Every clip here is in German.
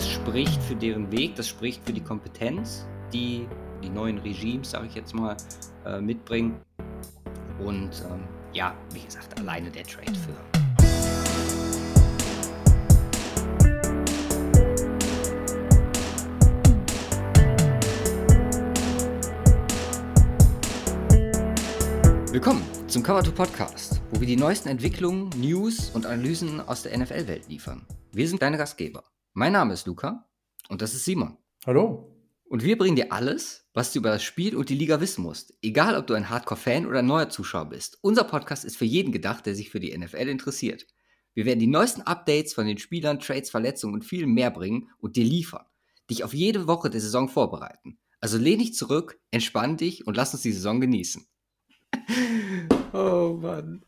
Das spricht für deren Weg, das spricht für die Kompetenz, die die neuen Regimes, sage ich jetzt mal, äh, mitbringen. Und ähm, ja, wie gesagt, alleine der Trade für. Willkommen zum Cover 2 Podcast, wo wir die neuesten Entwicklungen, News und Analysen aus der NFL-Welt liefern. Wir sind deine Gastgeber. Mein Name ist Luca und das ist Simon. Hallo. Und wir bringen dir alles, was du über das Spiel und die Liga wissen musst. Egal, ob du ein Hardcore-Fan oder ein neuer Zuschauer bist. Unser Podcast ist für jeden gedacht, der sich für die NFL interessiert. Wir werden die neuesten Updates von den Spielern, Trades, Verletzungen und viel mehr bringen und dir liefern. Dich auf jede Woche der Saison vorbereiten. Also lehn dich zurück, entspann dich und lass uns die Saison genießen. oh Mann.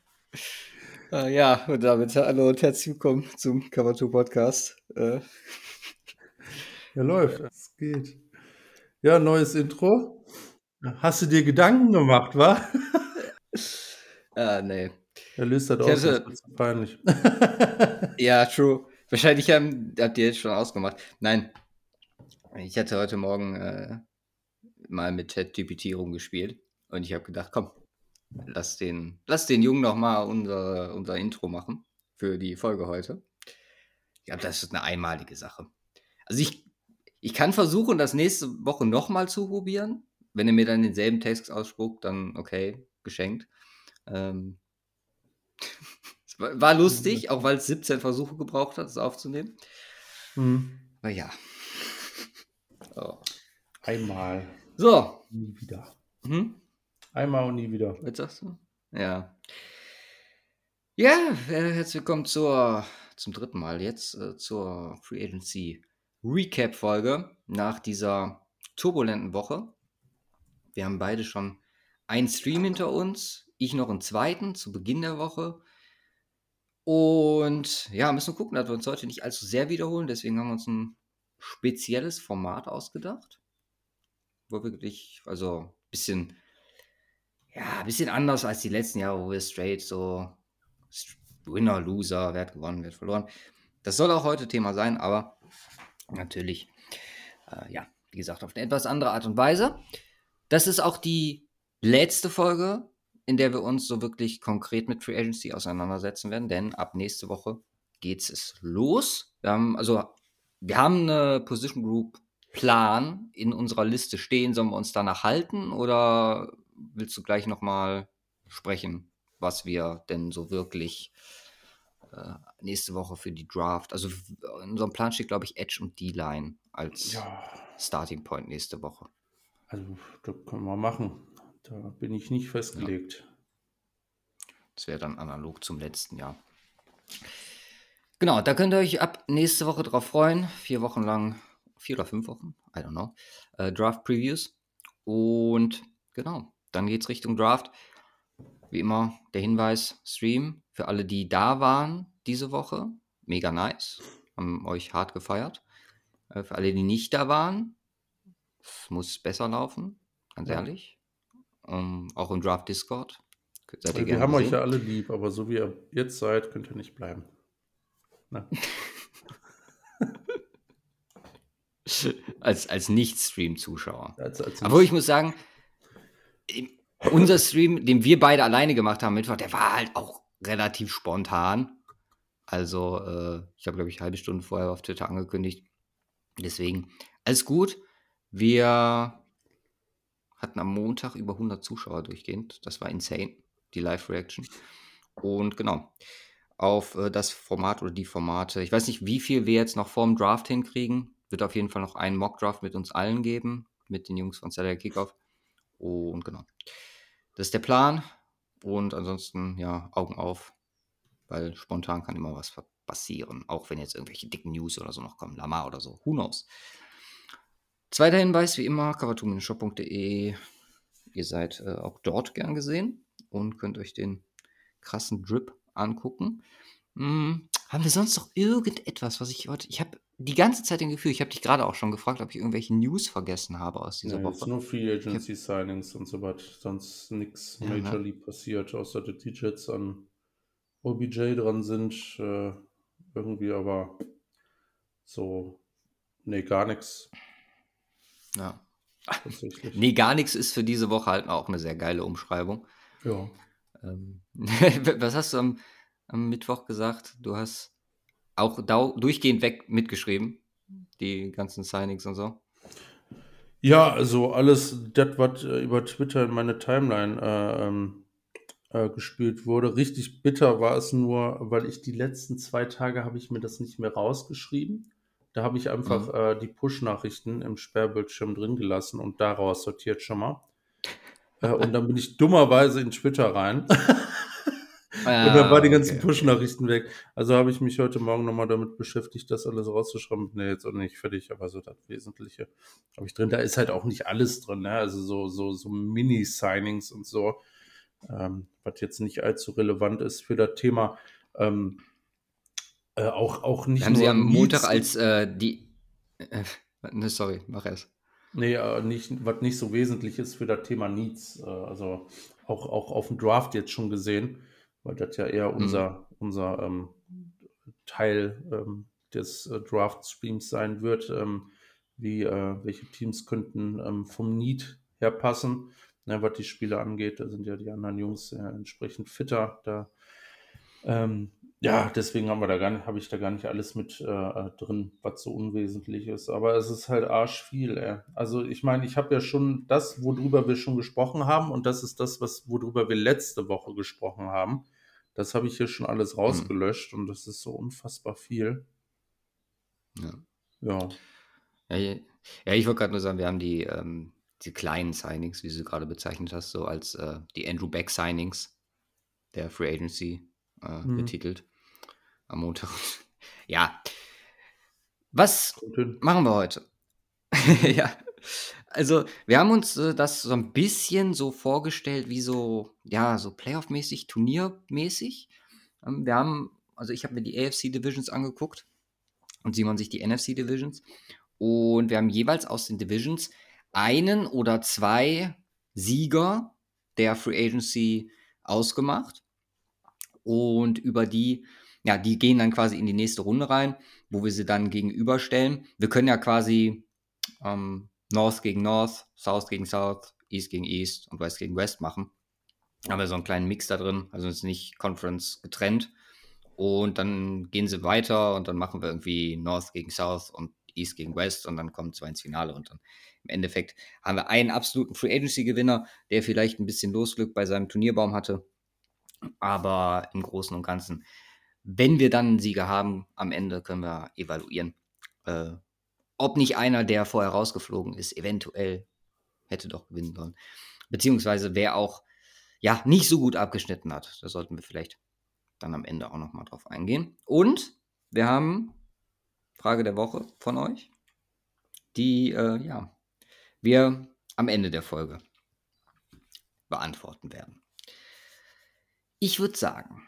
Uh, ja, und damit hallo und herzlich willkommen zum Cover 2 Podcast. Uh. Ja, läuft. Es geht. Ja, neues Intro. Hast du dir Gedanken gemacht, wa? Ah, nee. Er löst das aus, hatte... das ist peinlich. ja, true. Wahrscheinlich haben, habt ihr jetzt schon ausgemacht. Nein. Ich hatte heute Morgen äh, mal mit ChatGPT rumgespielt und ich habe gedacht, komm, lass den, lass den Jungen noch mal unser, unser Intro machen für die Folge heute. Ja, das ist eine einmalige Sache. Also ich ich kann versuchen, das nächste Woche nochmal zu probieren. Wenn er mir dann denselben Text ausspuckt, dann okay, geschenkt. Ähm, war lustig, auch weil es 17 Versuche gebraucht hat, es aufzunehmen. Mhm. Aber ja. Oh. Einmal. So. Nie wieder. Hm? Einmal und nie wieder. Was sagst du? Ja. Ja, herzlich willkommen zur, zum dritten Mal jetzt äh, zur Free Agency Recap-Folge nach dieser turbulenten Woche. Wir haben beide schon einen Stream hinter uns, ich noch einen zweiten zu Beginn der Woche. Und ja, müssen gucken, dass wir uns heute nicht allzu sehr wiederholen. Deswegen haben wir uns ein spezielles Format ausgedacht. Wo wirklich, also ein bisschen, ja, ein bisschen anders als die letzten Jahre, wo wir straight so Winner, Loser, wer hat gewonnen, wer hat verloren. Das soll auch heute Thema sein, aber natürlich, äh, ja, wie gesagt, auf eine etwas andere Art und Weise. Das ist auch die letzte Folge, in der wir uns so wirklich konkret mit Free Agency auseinandersetzen werden, denn ab nächste Woche geht es los. Wir haben, also, wir haben eine Position Group Plan in unserer Liste stehen. Sollen wir uns danach halten oder willst du gleich nochmal sprechen, was wir denn so wirklich äh, nächste Woche für die Draft. Also in unserem Plan steht, glaube ich, Edge und D-Line als ja. Starting Point nächste Woche. Also, das können wir machen. Da bin ich nicht festgelegt. Ja. Das wäre dann analog zum letzten Jahr. Genau, da könnt ihr euch ab nächste Woche drauf freuen. Vier Wochen lang, vier oder fünf Wochen, I don't know, äh, Draft Previews. Und genau, dann geht es Richtung Draft. Wie immer der Hinweis, Stream für alle, die da waren diese Woche, mega nice. Haben euch hart gefeiert. Äh, für alle, die nicht da waren, muss besser laufen, ganz ja. ehrlich. Um, auch im Draft Discord. Seid ihr wir haben gesehen. euch ja alle lieb, aber so wie ihr jetzt seid, könnt ihr nicht bleiben. als als Nicht-Stream-Zuschauer. Aber ich muss sagen, unser Stream, den wir beide alleine gemacht haben, Mittwoch, der war halt auch relativ spontan. Also, äh, ich habe, glaube ich, eine halbe Stunde vorher auf Twitter angekündigt. Deswegen, alles gut. Wir hatten am Montag über 100 Zuschauer durchgehend. Das war insane, die Live-Reaction. Und genau, auf äh, das Format oder die Formate. Ich weiß nicht, wie viel wir jetzt noch vorm Draft hinkriegen. Wird auf jeden Fall noch einen Mock-Draft mit uns allen geben, mit den Jungs von Saturday Kickoff. Und genau, das ist der Plan. Und ansonsten, ja, Augen auf, weil spontan kann immer was passieren, auch wenn jetzt irgendwelche dicken News oder so noch kommen, Lama oder so, who knows. Zweiter Hinweis, wie immer, covertoon-shop.de. Ihr seid äh, auch dort gern gesehen und könnt euch den krassen Drip angucken. Hm, haben wir sonst noch irgendetwas, was ich heute. Ich habe die ganze Zeit den Gefühl, ich habe dich gerade auch schon gefragt, ob ich irgendwelche News vergessen habe aus dieser nee, Woche. Jetzt nur Free Agency Signings und so was. Sonst nichts ja, ne? majorly ne? passiert, außer die T-Jets an OBJ dran sind. Äh, irgendwie aber so Nee, gar nichts. Ja. Nee, gar nichts ist für diese Woche halt auch eine sehr geile Umschreibung. Ja. Ähm, was hast du am, am, Mittwoch gesagt? Du hast auch durchgehend weg mitgeschrieben, die ganzen Signings und so. Ja, also alles, das, was äh, über Twitter in meine Timeline äh, ähm, äh, gespielt wurde. Richtig bitter war es nur, weil ich die letzten zwei Tage habe ich mir das nicht mehr rausgeschrieben. Da habe ich einfach mhm. äh, die Push-Nachrichten im Sperrbildschirm drin gelassen und daraus sortiert schon mal. äh, und dann bin ich dummerweise in Twitter rein. Ah, und dann war die ganzen okay, Push-Nachrichten weg. Also habe ich mich heute Morgen nochmal damit beschäftigt, das alles rauszuschreiben. Nee, jetzt auch nicht fertig, aber so das Wesentliche habe ich drin. Da ist halt auch nicht alles drin, ne? Also so, so, so Mini-Signings und so, ähm, was jetzt nicht allzu relevant ist für das Thema. Ähm, äh, auch, auch nicht. Haben Sie am Montag als äh, die. Äh, ne, sorry, mach erst. Nee, äh, nicht, was nicht so wesentlich ist für das Thema Needs. Äh, also auch, auch auf dem Draft jetzt schon gesehen weil das ja eher unser, mhm. unser ähm, Teil ähm, des äh, Draft-Streams sein wird. Ähm, wie, äh, welche Teams könnten ähm, vom Need her passen, ne, was die Spiele angeht. Da sind ja die anderen Jungs äh, entsprechend fitter. Da, ähm, ja, deswegen haben wir da gar nicht, habe ich da gar nicht alles mit äh, äh, drin, was so unwesentlich ist. Aber es ist halt arsch viel. Ey. Also ich meine, ich habe ja schon das, worüber wir schon gesprochen haben, und das ist das, was worüber wir letzte Woche gesprochen haben. Das habe ich hier schon alles hm. rausgelöscht mhm. und das ist so unfassbar viel. Ja. Ja. Ja, ja ich wollte gerade nur sagen, wir haben die, ähm, die kleinen Signings, wie du sie gerade bezeichnet hast, so als äh, die Andrew Beck Signings der Free Agency äh, mhm. betitelt am Montag. ja. Was machen wir heute? ja. Also, wir haben uns äh, das so ein bisschen so vorgestellt, wie so, ja, so Playoff-mäßig, Turniermäßig. Ähm, wir haben, also ich habe mir die AFC Divisions angeguckt und Simon sich die NFC Divisions. Und wir haben jeweils aus den Divisions einen oder zwei Sieger der Free Agency ausgemacht. Und über die, ja, die gehen dann quasi in die nächste Runde rein, wo wir sie dann gegenüberstellen. Wir können ja quasi ähm, North gegen North, South gegen South, East gegen East und West gegen West machen. Haben wir so einen kleinen Mix da drin, also ist nicht Conference getrennt. Und dann gehen sie weiter und dann machen wir irgendwie North gegen South und East gegen West und dann kommen zwei ins Finale und dann im Endeffekt haben wir einen absoluten Free Agency Gewinner, der vielleicht ein bisschen Losglück bei seinem Turnierbaum hatte. Aber im Großen und Ganzen, wenn wir dann einen Sieger haben, am Ende können wir evaluieren, äh, ob nicht einer, der vorher rausgeflogen ist, eventuell hätte doch gewinnen sollen. Beziehungsweise wer auch ja nicht so gut abgeschnitten hat. Da sollten wir vielleicht dann am Ende auch nochmal drauf eingehen. Und wir haben Frage der Woche von euch, die äh, ja wir am Ende der Folge beantworten werden. Ich würde sagen,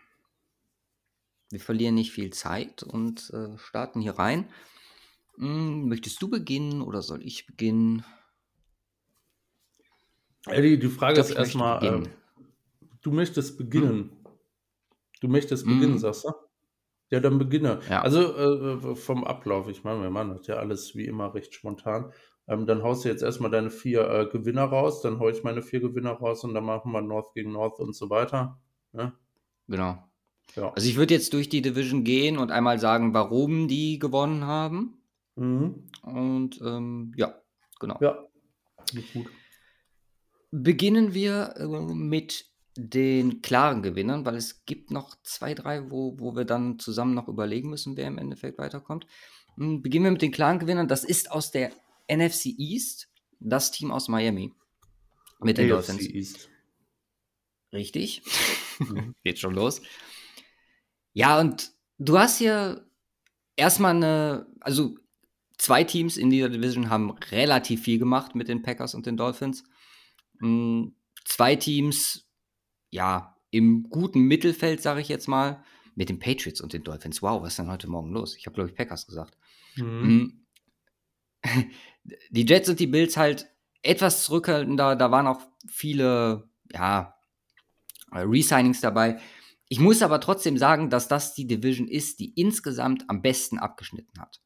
wir verlieren nicht viel Zeit und äh, starten hier rein. Hm, möchtest du beginnen oder soll ich beginnen? Eddie, die Frage ist erstmal, äh, du möchtest beginnen. Hm. Du möchtest beginnen, hm. sagst du? Ja, dann beginne. Ja. Also äh, vom Ablauf, ich meine, wir machen das ja alles wie immer recht spontan. Ähm, dann haust du jetzt erstmal deine vier äh, Gewinner raus, dann hau ich meine vier Gewinner raus und dann machen wir North gegen North und so weiter. Ja? Genau. Ja. Also ich würde jetzt durch die Division gehen und einmal sagen, warum die gewonnen haben. Mhm. Und ähm, ja, genau. Ja, gut. Beginnen wir äh, mit den klaren Gewinnern, weil es gibt noch zwei, drei, wo, wo wir dann zusammen noch überlegen müssen, wer im Endeffekt weiterkommt. Hm, beginnen wir mit den klaren Gewinnern. Das ist aus der NFC East, das Team aus Miami. Mit den Dolphins. East. Richtig. Mhm. Geht schon los. Ja, und du hast hier erstmal eine, also zwei Teams in dieser Division haben relativ viel gemacht mit den Packers und den Dolphins. Hm, zwei Teams, ja, im guten Mittelfeld, sage ich jetzt mal, mit den Patriots und den Dolphins. Wow, was ist denn heute Morgen los? Ich habe, glaube ich, Packers gesagt. Mhm. Hm, die Jets und die Bills halt etwas zurückhaltender. Da waren auch viele, ja, Resignings dabei. Ich muss aber trotzdem sagen, dass das die Division ist, die insgesamt am besten abgeschnitten hat.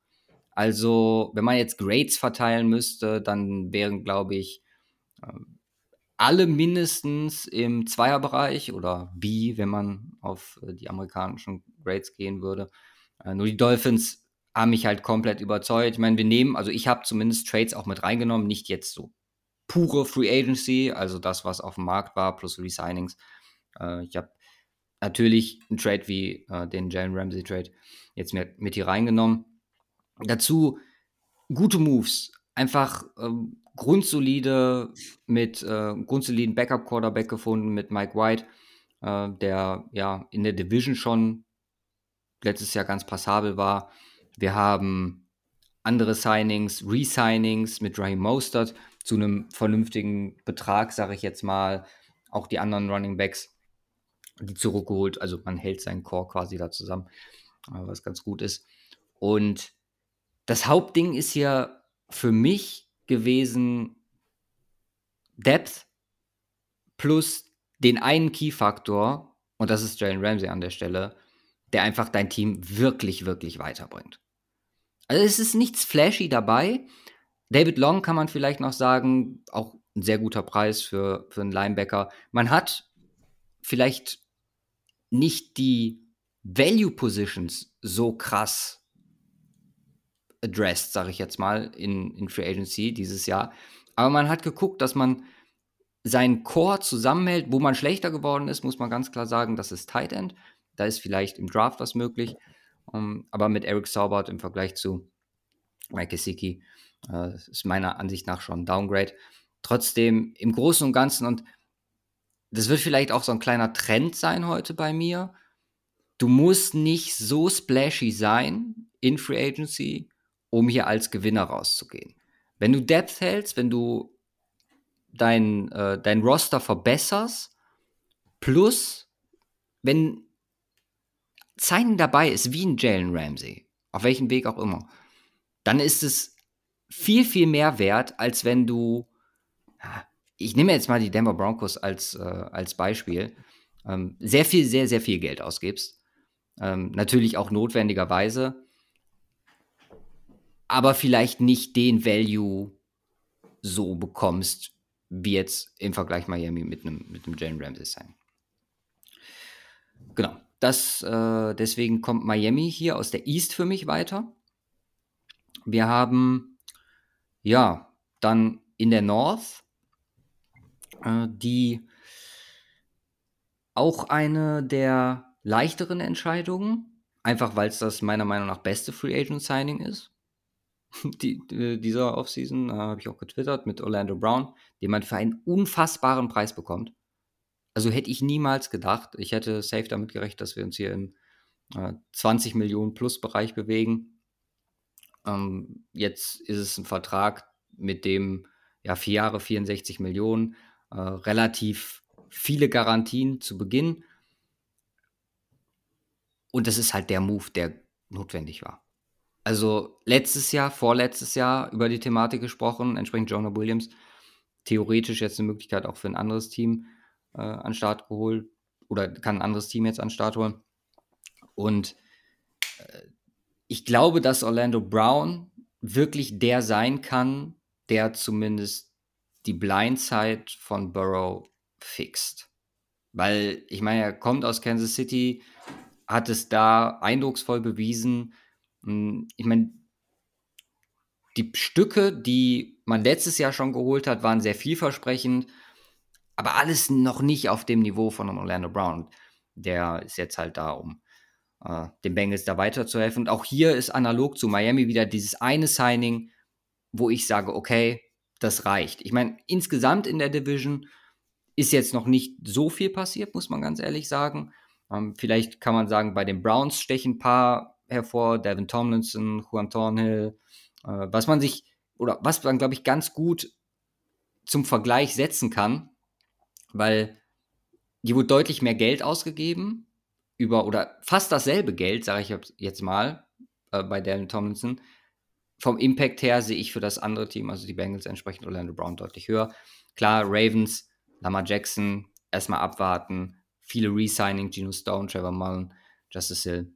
Also, wenn man jetzt Grades verteilen müsste, dann wären, glaube ich, ähm, alle mindestens im Zweierbereich oder B, wenn man auf äh, die amerikanischen Grades gehen würde. Äh, nur die Dolphins haben mich halt komplett überzeugt. Ich meine, wir nehmen, also ich habe zumindest Trades auch mit reingenommen, nicht jetzt so pure Free Agency, also das, was auf dem Markt war, plus Resignings. Äh, ich habe natürlich einen Trade wie den Jalen Ramsey Trade jetzt mit hier reingenommen. Dazu gute Moves, einfach ähm, grundsolide mit äh, grundsoliden Backup Quarterback gefunden mit Mike White, äh, der ja in der Division schon letztes Jahr ganz passabel war. Wir haben andere Signings, Resignings mit Raheem Mostert zu einem vernünftigen Betrag, sage ich jetzt mal. Auch die anderen Running Backs, die zurückgeholt. Also man hält seinen Core quasi da zusammen, äh, was ganz gut ist. Und das Hauptding ist hier für mich gewesen Depth plus den einen Key-Faktor, und das ist Jalen Ramsey an der Stelle, der einfach dein Team wirklich, wirklich weiterbringt. Also es ist nichts flashy dabei. David Long kann man vielleicht noch sagen, auch ein sehr guter Preis für, für einen Linebacker. Man hat vielleicht nicht die Value Positions so krass addressed, sage ich jetzt mal, in, in Free Agency dieses Jahr. Aber man hat geguckt, dass man seinen Core zusammenhält. Wo man schlechter geworden ist, muss man ganz klar sagen, das ist Tight End. Da ist vielleicht im Draft was möglich. Um, ähm, aber mit Eric Saubert im Vergleich zu Mike Gesicki äh, ist meiner Ansicht nach schon ein Downgrade. Trotzdem im Großen und Ganzen, und das wird vielleicht auch so ein kleiner Trend sein heute bei mir, du musst nicht so splashy sein in Free Agency, um hier als Gewinner rauszugehen. Wenn du Depth hältst, wenn du dein, äh, dein Roster verbesserst, plus wenn Signing dabei ist wie ein Jalen Ramsey, auf welchem Weg auch immer, dann ist es viel, viel mehr wert, als wenn du, ich nehme jetzt mal die Denver Broncos als, äh, als Beispiel, ähm, sehr viel, sehr, sehr viel Geld ausgibst. Ähm, natürlich auch notwendigerweise, aber vielleicht nicht den Value so bekommst, wie jetzt im Vergleich Miami mit einem mit Jalen Ramsey sein. Genau, das äh, deswegen kommt Miami hier aus der East für mich weiter. Wir haben ja dann in der North äh, die auch eine der leichteren Entscheidungen, einfach weil es das meiner Meinung nach beste Free Agent Signing ist. Die, die, dieser Offseason äh, habe ich auch getwittert mit Orlando Brown, den man für einen unfassbaren Preis bekommt. Also hätte ich niemals gedacht. Ich hätte safe damit gerechnet, dass wir uns hier im äh, 20 Millionen plus Bereich bewegen. Ähm, jetzt ist es ein Vertrag, mit dem ja vier Jahre 64 Millionen, äh, relativ viele Garantien zu Beginn. Und das ist halt der Move, der notwendig war. Also letztes Jahr, vorletztes Jahr über die Thematik gesprochen, entsprechend Jonah Williams, theoretisch jetzt eine Möglichkeit auch für ein anderes Team äh, an Start geholt oder kann ein anderes Team jetzt an Start holen. Und äh, ich glaube, dass Orlando Brown wirklich der sein kann, der zumindest die Blindside von Burrow fixt. Weil, ich meine, er kommt aus Kansas City, hat es da eindrucksvoll bewiesen. Hm, ich meine, die Stücke, die man letztes Jahr schon geholt hat, waren sehr vielversprechend, aber alles noch nicht auf dem Niveau von Orlando Brown. Der ist jetzt halt da, um äh, den Bengals da weiterzuhelfen. Und auch hier ist analog zu Miami wieder dieses eine Signing, wo ich sage, okay, das reicht. Ich meine, insgesamt in der Division ist jetzt noch nicht so viel passiert, muss man ganz ehrlich sagen. Ähm, vielleicht kann man sagen, bei den Browns stechen ein paar hervor, Devin Tomlinson, Juan Thornhill, äh, was man sich, oder was man, glaube ich, ganz gut zum Vergleich setzen kann, weil hier wurde deutlich mehr Geld ausgegeben, über oder fast dasselbe Geld, sage ich jetzt mal, äh, bei Devin Tomlinson. Vom Impact her sehe ich für das andere Team, also die Bengals, entsprechend Orlando Brown deutlich höher. Klar, Ravens, Lamar Jackson, erstmal abwarten. Viele Resigning, Geno Stone, Trevor Mullen, Justice Hill.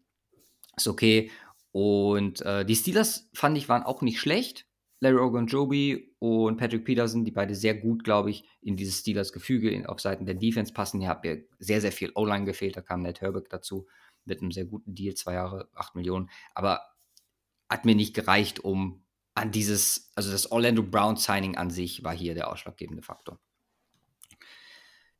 Ist okay. Und äh, die Steelers, fand ich, waren auch nicht schlecht. Larry Ogunjobi und Patrick Peterson, die beide sehr gut, glaube ich, in dieses Steelers-Gefüge auf Seiten der Defense passen. Hier hat mir sehr, sehr viel O-Line gefehlt. Da kam Ned Herbert dazu mit einem sehr guten Deal, zwei Jahre, acht Millionen. Aber hat mir nicht gereicht, um an dieses, also das Orlando Brown Signing an sich war hier der ausschlaggebende Faktor.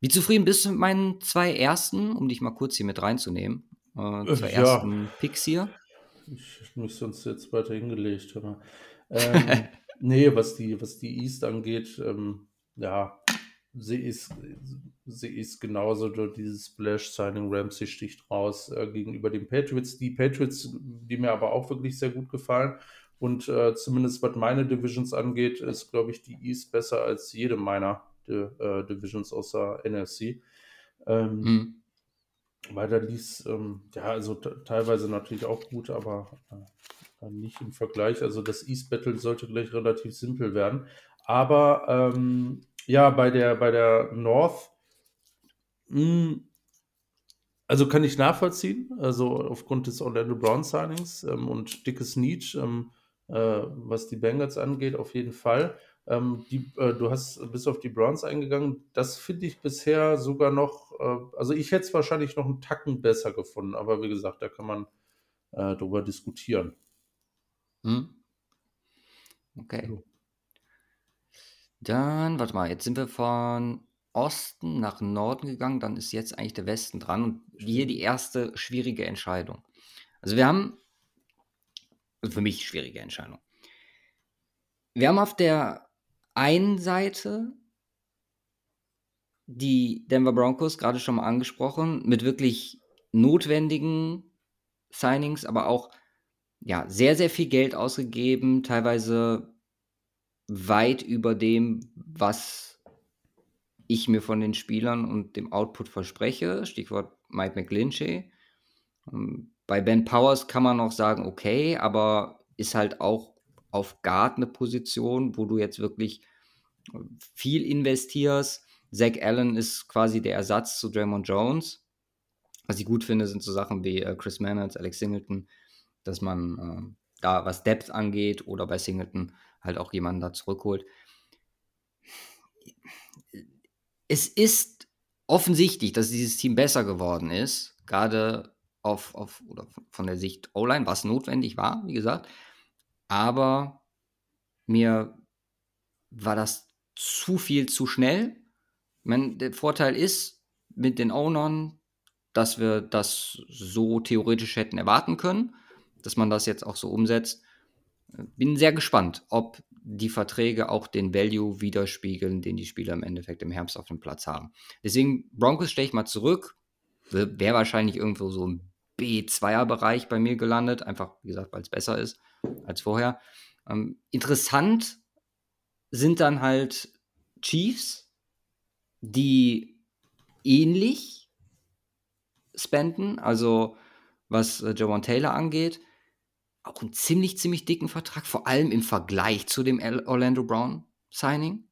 Wie zufrieden bist du mit meinen zwei ersten, um dich mal kurz hier mit reinzunehmen? Äh, zwei ja. ersten Picks hier. Ich mich sonst jetzt weiter hingelegt. Aber, ähm, nee, was die, was die East angeht, ähm, ja, sie ist, sie ist genauso durch dieses Splash-Signing. Ramsey sticht raus äh, gegenüber den Patriots. Die Patriots, die mir aber auch wirklich sehr gut gefallen. Und äh, zumindest was meine Divisions angeht, ist, glaube ich, die East besser als jede meiner Di äh, Divisions außer NFC. Ähm, hm. Weil da ließ, ähm, ja, also teilweise natürlich auch gut, aber äh, nicht im Vergleich. Also das East Battle sollte gleich relativ simpel werden. Aber ähm, ja, bei der, bei der North, mh, hm, also kann ich nachvollziehen, also aufgrund des Orlando Brown Signings ähm, und dickes Need, ähm, äh, was die Bengals angeht, auf jeden Fall. Ähm, die, äh, du hast bis auf die Browns eingegangen. Das finde ich bisher sogar noch, äh, also ich hätte es wahrscheinlich noch einen Tacken besser gefunden, aber wie gesagt, da kann man äh, drüber diskutieren. Hm. Okay. So. Dann, warte mal, jetzt sind wir von Osten nach Norden gegangen, dann ist jetzt eigentlich der Westen dran und hier die erste schwierige Entscheidung. Also wir haben, also für mich schwierige Entscheidung. Wir haben auf der einen Seite die Denver Broncos, gerade schon mal angesprochen, mit wirklich notwendigen Signings, aber auch ja, sehr, sehr viel Geld ausgegeben, teilweise weit über dem, was ich mir von den Spielern und dem Output verspreche. Stichwort Mike McGlinchey. Ähm, bei Ben Powers kann man noch sagen, okay, aber ist halt auch auf Guard eine Position, wo du jetzt wirklich viel investierst. Zach Allen ist quasi der Ersatz zu Draymond Jones. Was ich gut finde, sind so Sachen wie äh, Chris Manners, Alex Singleton, dass man äh, da was Depth angeht oder bei Singleton halt auch jemanden da zurückholt. Es ist offensichtlich, dass dieses Team besser geworden ist, gerade auf, auf oder von der Sicht O-Line, was notwendig war, wie gesagt. Aber mir war das zu viel zu schnell. Mein, der Vorteil ist mit den Ownern, dass wir das so theoretisch hätten erwarten können, dass man das jetzt auch so umsetzt. Bin sehr gespannt, ob die Verträge auch den Value widerspiegeln, den die Spieler im Endeffekt im Herbst auf dem Platz haben. Deswegen Broncos stelle ich mal zurück. Wäre wahrscheinlich irgendwo so im B2er-Bereich bei mir gelandet, einfach wie gesagt, weil es besser ist als vorher. Ähm, interessant sind dann halt Chiefs, die ähnlich spenden, also was äh, Jawan Taylor angeht, auch einen ziemlich, ziemlich dicken Vertrag, vor allem im Vergleich zu dem Orlando Brown Signing.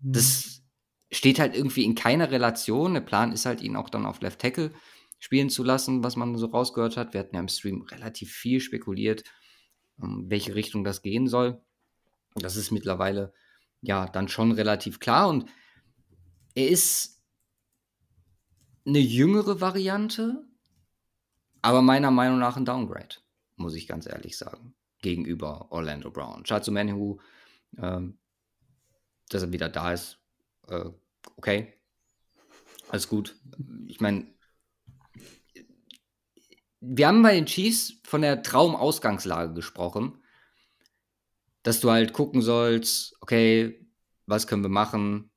Mhm. Das steht halt irgendwie in keiner Relation. Der Plan ist halt, ihn auch dann auf Left Tackle spielen zu lassen, was man so rausgehört hat. Wir hatten ja im Stream relativ viel spekuliert, welche Richtung das gehen soll. Das ist mittlerweile ja dann schon relativ klar und er ist eine jüngere Variante, aber meiner Meinung nach ein Downgrade, muss ich ganz ehrlich sagen, gegenüber Orlando Brown. Chatsu Manhu, ähm, dass er wieder da ist, äh, okay, alles gut. Ich meine, wir haben bei den Chiefs von der Traumausgangslage gesprochen dass du halt gucken sollst, okay, was können wir machen?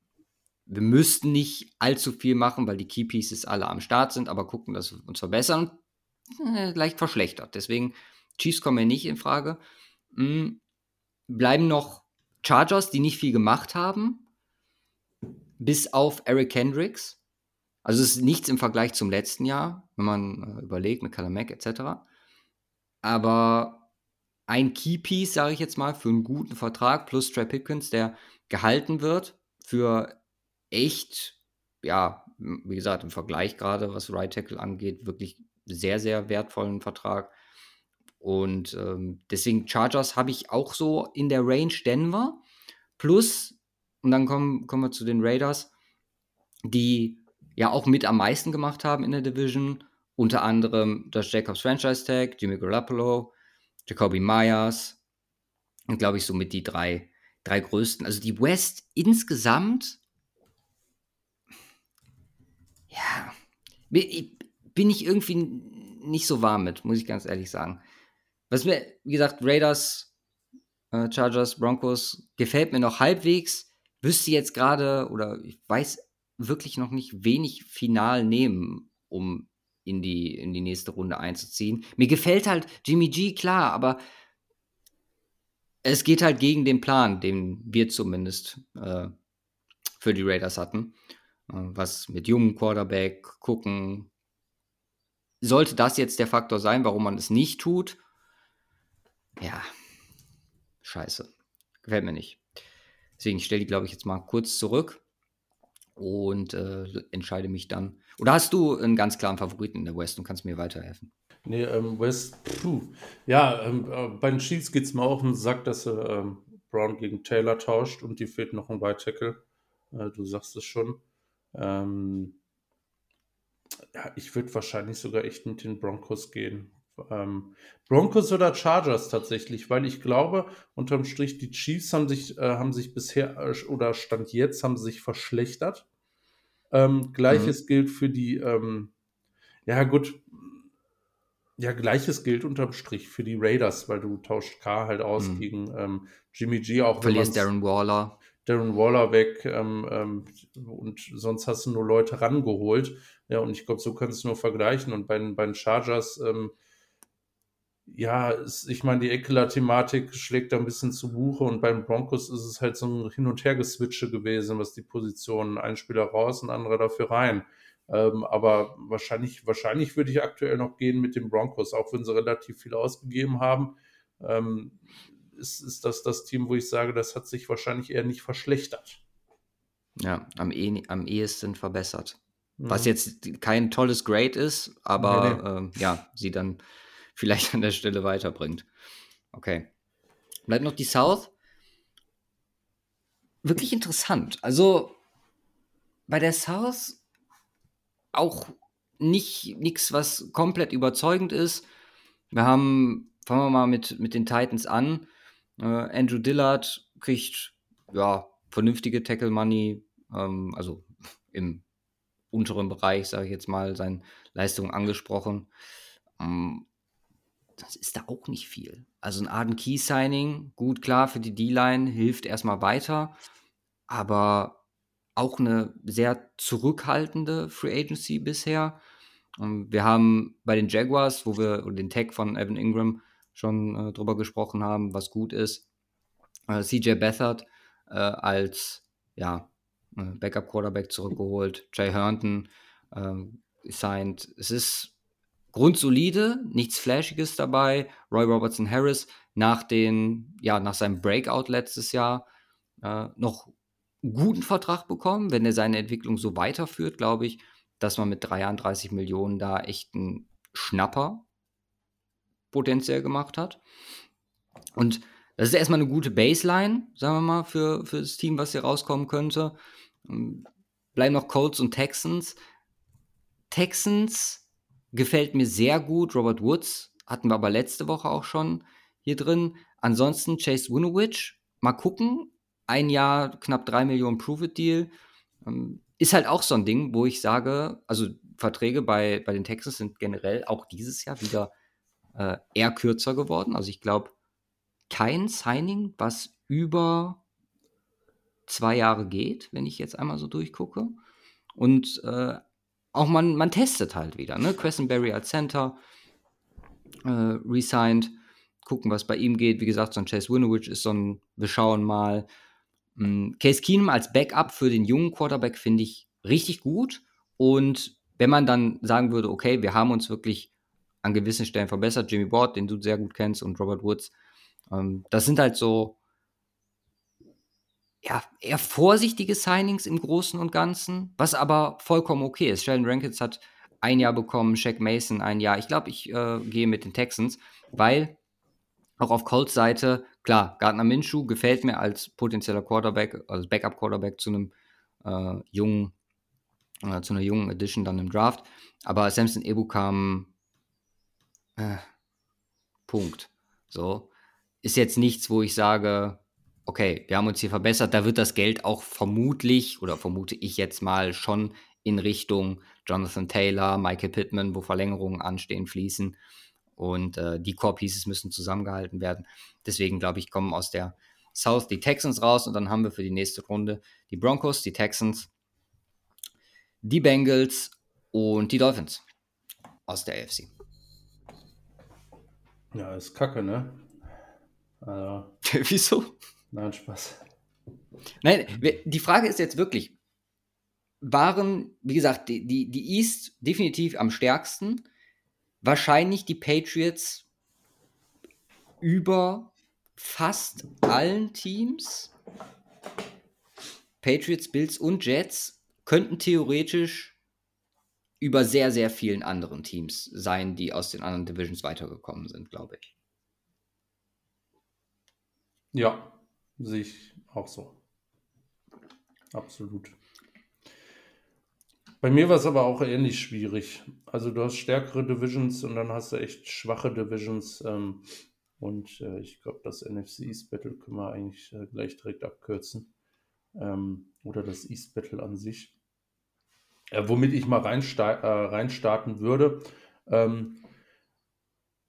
Wir müssten nicht allzu viel machen, weil die Key Pieces alle am Start sind, aber gucken, dass wir uns verbessern. Äh, leicht verschlechtert. Deswegen, Chiefs kommen ja nicht in Frage. Mhm. Bleiben noch Chargers, die nicht viel gemacht haben, bis auf Eric Hendricks. Also es ist nichts im Vergleich zum letzten Jahr, wenn man äh, überlegt mit Kalamack etc. Aber ein Keypiece, sage ich jetzt mal, für einen guten Vertrag plus Trey Pipkins, der gehalten wird für echt, ja, wie gesagt, im Vergleich gerade, was Right Tackle angeht, wirklich sehr, sehr wertvollen Vertrag. Und ähm, deswegen Chargers habe ich auch so in der Range Denver. Plus, und dann kommen, kommen wir zu den Raiders, die ja auch mit am meisten gemacht haben in der Division. Unter anderem das Jacobs Franchise Tag, Jimmy Garoppolo, Jacoby Myers und glaube ich somit die drei, drei größten. Also die West insgesamt, ja, bin ich irgendwie nicht so warm mit, muss ich ganz ehrlich sagen. Was mir, wie gesagt, Raiders, äh, Chargers, Broncos gefällt mir noch halbwegs. Wüsste jetzt gerade oder ich weiß wirklich noch nicht wenig final nehmen, um in die, in die nächste Runde einzuziehen. Mir gefällt halt Jimmy G, klar, aber es geht halt gegen den Plan, den wir zumindest äh, für die Raiders hatten. Äh, was mit jungen Quarterback gucken. Sollte das jetzt der Faktor sein, warum man es nicht tut? Ja, scheiße. Gefällt mir nicht. Deswegen stelle ich, glaube ich, jetzt mal kurz zurück und äh, entscheide mich dann. Oder hast du einen ganz klaren Favoriten in der West und kannst mir weiterhelfen? Nee, ähm, West, puh. Ja, ähm, äh, bei den Chiefs geht es mir auch um den Sack, dass er ähm, Brown gegen Taylor tauscht und die fehlt noch ein White Tackle. Äh, du sagst es schon. Ähm, ja, ich würde wahrscheinlich sogar echt mit den Broncos gehen. Ähm, Broncos oder Chargers tatsächlich, weil ich glaube, unterm Strich, die Chiefs haben sich, äh, haben sich bisher äh, oder Stand jetzt haben sich verschlechtert. Ähm, Gleiches mhm. gilt für die, ähm, ja gut, ja, gleiches gilt unterm Strich für die Raiders, weil du tauscht K halt aus mhm. gegen ähm, Jimmy G auch. Verlierst Darren Waller. Darren Waller weg ähm, ähm, und sonst hast du nur Leute rangeholt. Ja, und ich glaube, so kannst du nur vergleichen. Und bei, bei den Chargers, ähm, ja, ich meine, die Eckler-Thematik schlägt da ein bisschen zu Buche und beim Broncos ist es halt so ein Hin- und Her-Geswitche gewesen, was die Positionen, ein Spieler raus, ein anderer dafür rein. Ähm, aber wahrscheinlich, wahrscheinlich würde ich aktuell noch gehen mit den Broncos, auch wenn sie relativ viel ausgegeben haben. Ähm, ist, ist das das Team, wo ich sage, das hat sich wahrscheinlich eher nicht verschlechtert. Ja, am, eh, am ehesten verbessert. Mhm. Was jetzt kein tolles Grade ist, aber nee, nee. Ähm, ja, sie dann vielleicht an der Stelle weiterbringt. Okay. Bleibt noch die South. Wirklich interessant. Also bei der South auch nicht nichts, was komplett überzeugend ist. Wir haben, fangen wir mal mit, mit den Titans an. Äh, Andrew Dillard kriegt ja vernünftige Tackle Money, ähm, also im unteren Bereich, sage ich jetzt mal, seine Leistung angesprochen. Ähm, das ist da auch nicht viel. Also ein Arden Key Signing, gut klar für die D-Line, hilft erstmal weiter, aber auch eine sehr zurückhaltende Free Agency bisher. Ähm, wir haben bei den Jaguars, wo wir den Tag von Evan Ingram schon äh, drüber gesprochen haben, was gut ist, äh, CJ Beathard äh, als ja, äh, Backup Quarterback zurückgeholt, Jay Herndon äh, signed. Es ist grundsolide, nichts Flashiges dabei. Roy Robertson Harris nach den, ja, nach seinem Breakout letztes Jahr äh, noch guten Vertrag bekommen. Wenn er seine Entwicklung so weiterführt, glaube ich, dass man mit 33 Millionen da echt einen Schnapper potenziell gemacht hat. Und das ist erstmal eine gute Baseline, sagen wir mal, für, für das Team, was hier rauskommen könnte. Ähm, bleiben noch Colts und Texans. Texans gefällt mir sehr gut. Robert Woods hatten wir aber letzte Woche auch schon hier drin. Ansonsten Chase Winovich, mal gucken ein Jahr knapp drei Millionen Prove-It-Deal. Ähm, ist halt auch so ein Ding, wo ich sage, also Verträge bei, bei den Texans sind generell auch dieses Jahr wieder äh, eher kürzer geworden. Also ich glaube, kein Signing, was über zwei Jahre geht, wenn ich jetzt einmal so durchgucke. Und äh, auch man, man testet halt wieder. Ne? Questenberry als Center äh, resigned. Gucken, was bei ihm geht. Wie gesagt, so ein Chase Winovich ist so ein, wir schauen mal. Mm, Case Keenum als Backup für den jungen Quarterback finde ich richtig gut. Und wenn man dann sagen würde, okay, wir haben uns wirklich an gewissen Stellen verbessert, Jimmy Ward, den du sehr gut kennst, und Robert Woods, ähm, das sind halt so ja, eher vorsichtige Signings im Großen und Ganzen, was aber vollkommen okay ist. Sheldon Rankins hat ein Jahr bekommen, Shaq Mason ein Jahr. Ich glaube, ich äh, gehe mit den Texans, weil auch auf Colts Seite, klar, Gardner Minshew gefällt mir als potenzieller Quarterback, als Backup-Quarterback zu einem äh, jungen, äh, zu einer jungen Edition dann im Draft. Aber Samson Ebu kam äh, Punkt. So. Ist jetzt nichts, wo ich sage, okay, wir haben uns hier verbessert. Da wird das Geld auch vermutlich, oder vermute ich jetzt mal, schon in Richtung Jonathan Taylor, Michael Pittman, wo Verlängerungen anstehen, fließen. Und äh, die Core Pieces müssen zusammengehalten werden. Deswegen glaube ich, kommen aus der South die Texans raus und dann haben wir für die nächste Runde die Broncos, die Texans, die Bengals und die Dolphins aus der AFC. Ja, ist kacke, ne? Also, Wieso? Nein, Spaß. Nein, die Frage ist jetzt wirklich, waren, wie gesagt, die, die, die East definitiv am stärksten. Wahrscheinlich die Patriots über fast allen Teams. Patriots, Bills und Jets könnten theoretisch über sehr, sehr vielen anderen Teams sein, die aus den anderen Divisions weitergekommen sind, glaube ich. Ja, sehe ich auch so. Absolut. Bei mir war es aber auch ähnlich schwierig. Also du hast stärkere Divisions und dann hast du echt schwache Divisions. Ähm, und äh, ich glaube, das NFC East Battle können wir eigentlich äh, gleich direkt abkürzen. Ähm, oder das East Battle an sich. Äh, womit ich mal reinsta äh, reinstarten würde. Ähm,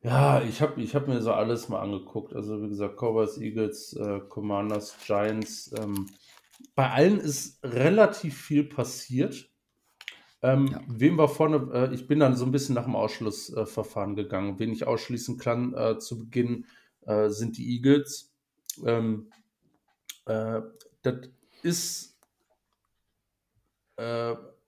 ja, ich habe ich hab mir so alles mal angeguckt. Also wie gesagt, Cowboys, Eagles, äh, Commanders, Giants. Ähm, bei allen ist relativ viel passiert. Ähm, ja. Wem war vorne? Äh, ich bin dann so ein bisschen nach dem Ausschlussverfahren äh, gegangen. Wen ich ausschließen kann äh, zu Beginn äh, sind die Eagles. Ähm, äh, das ist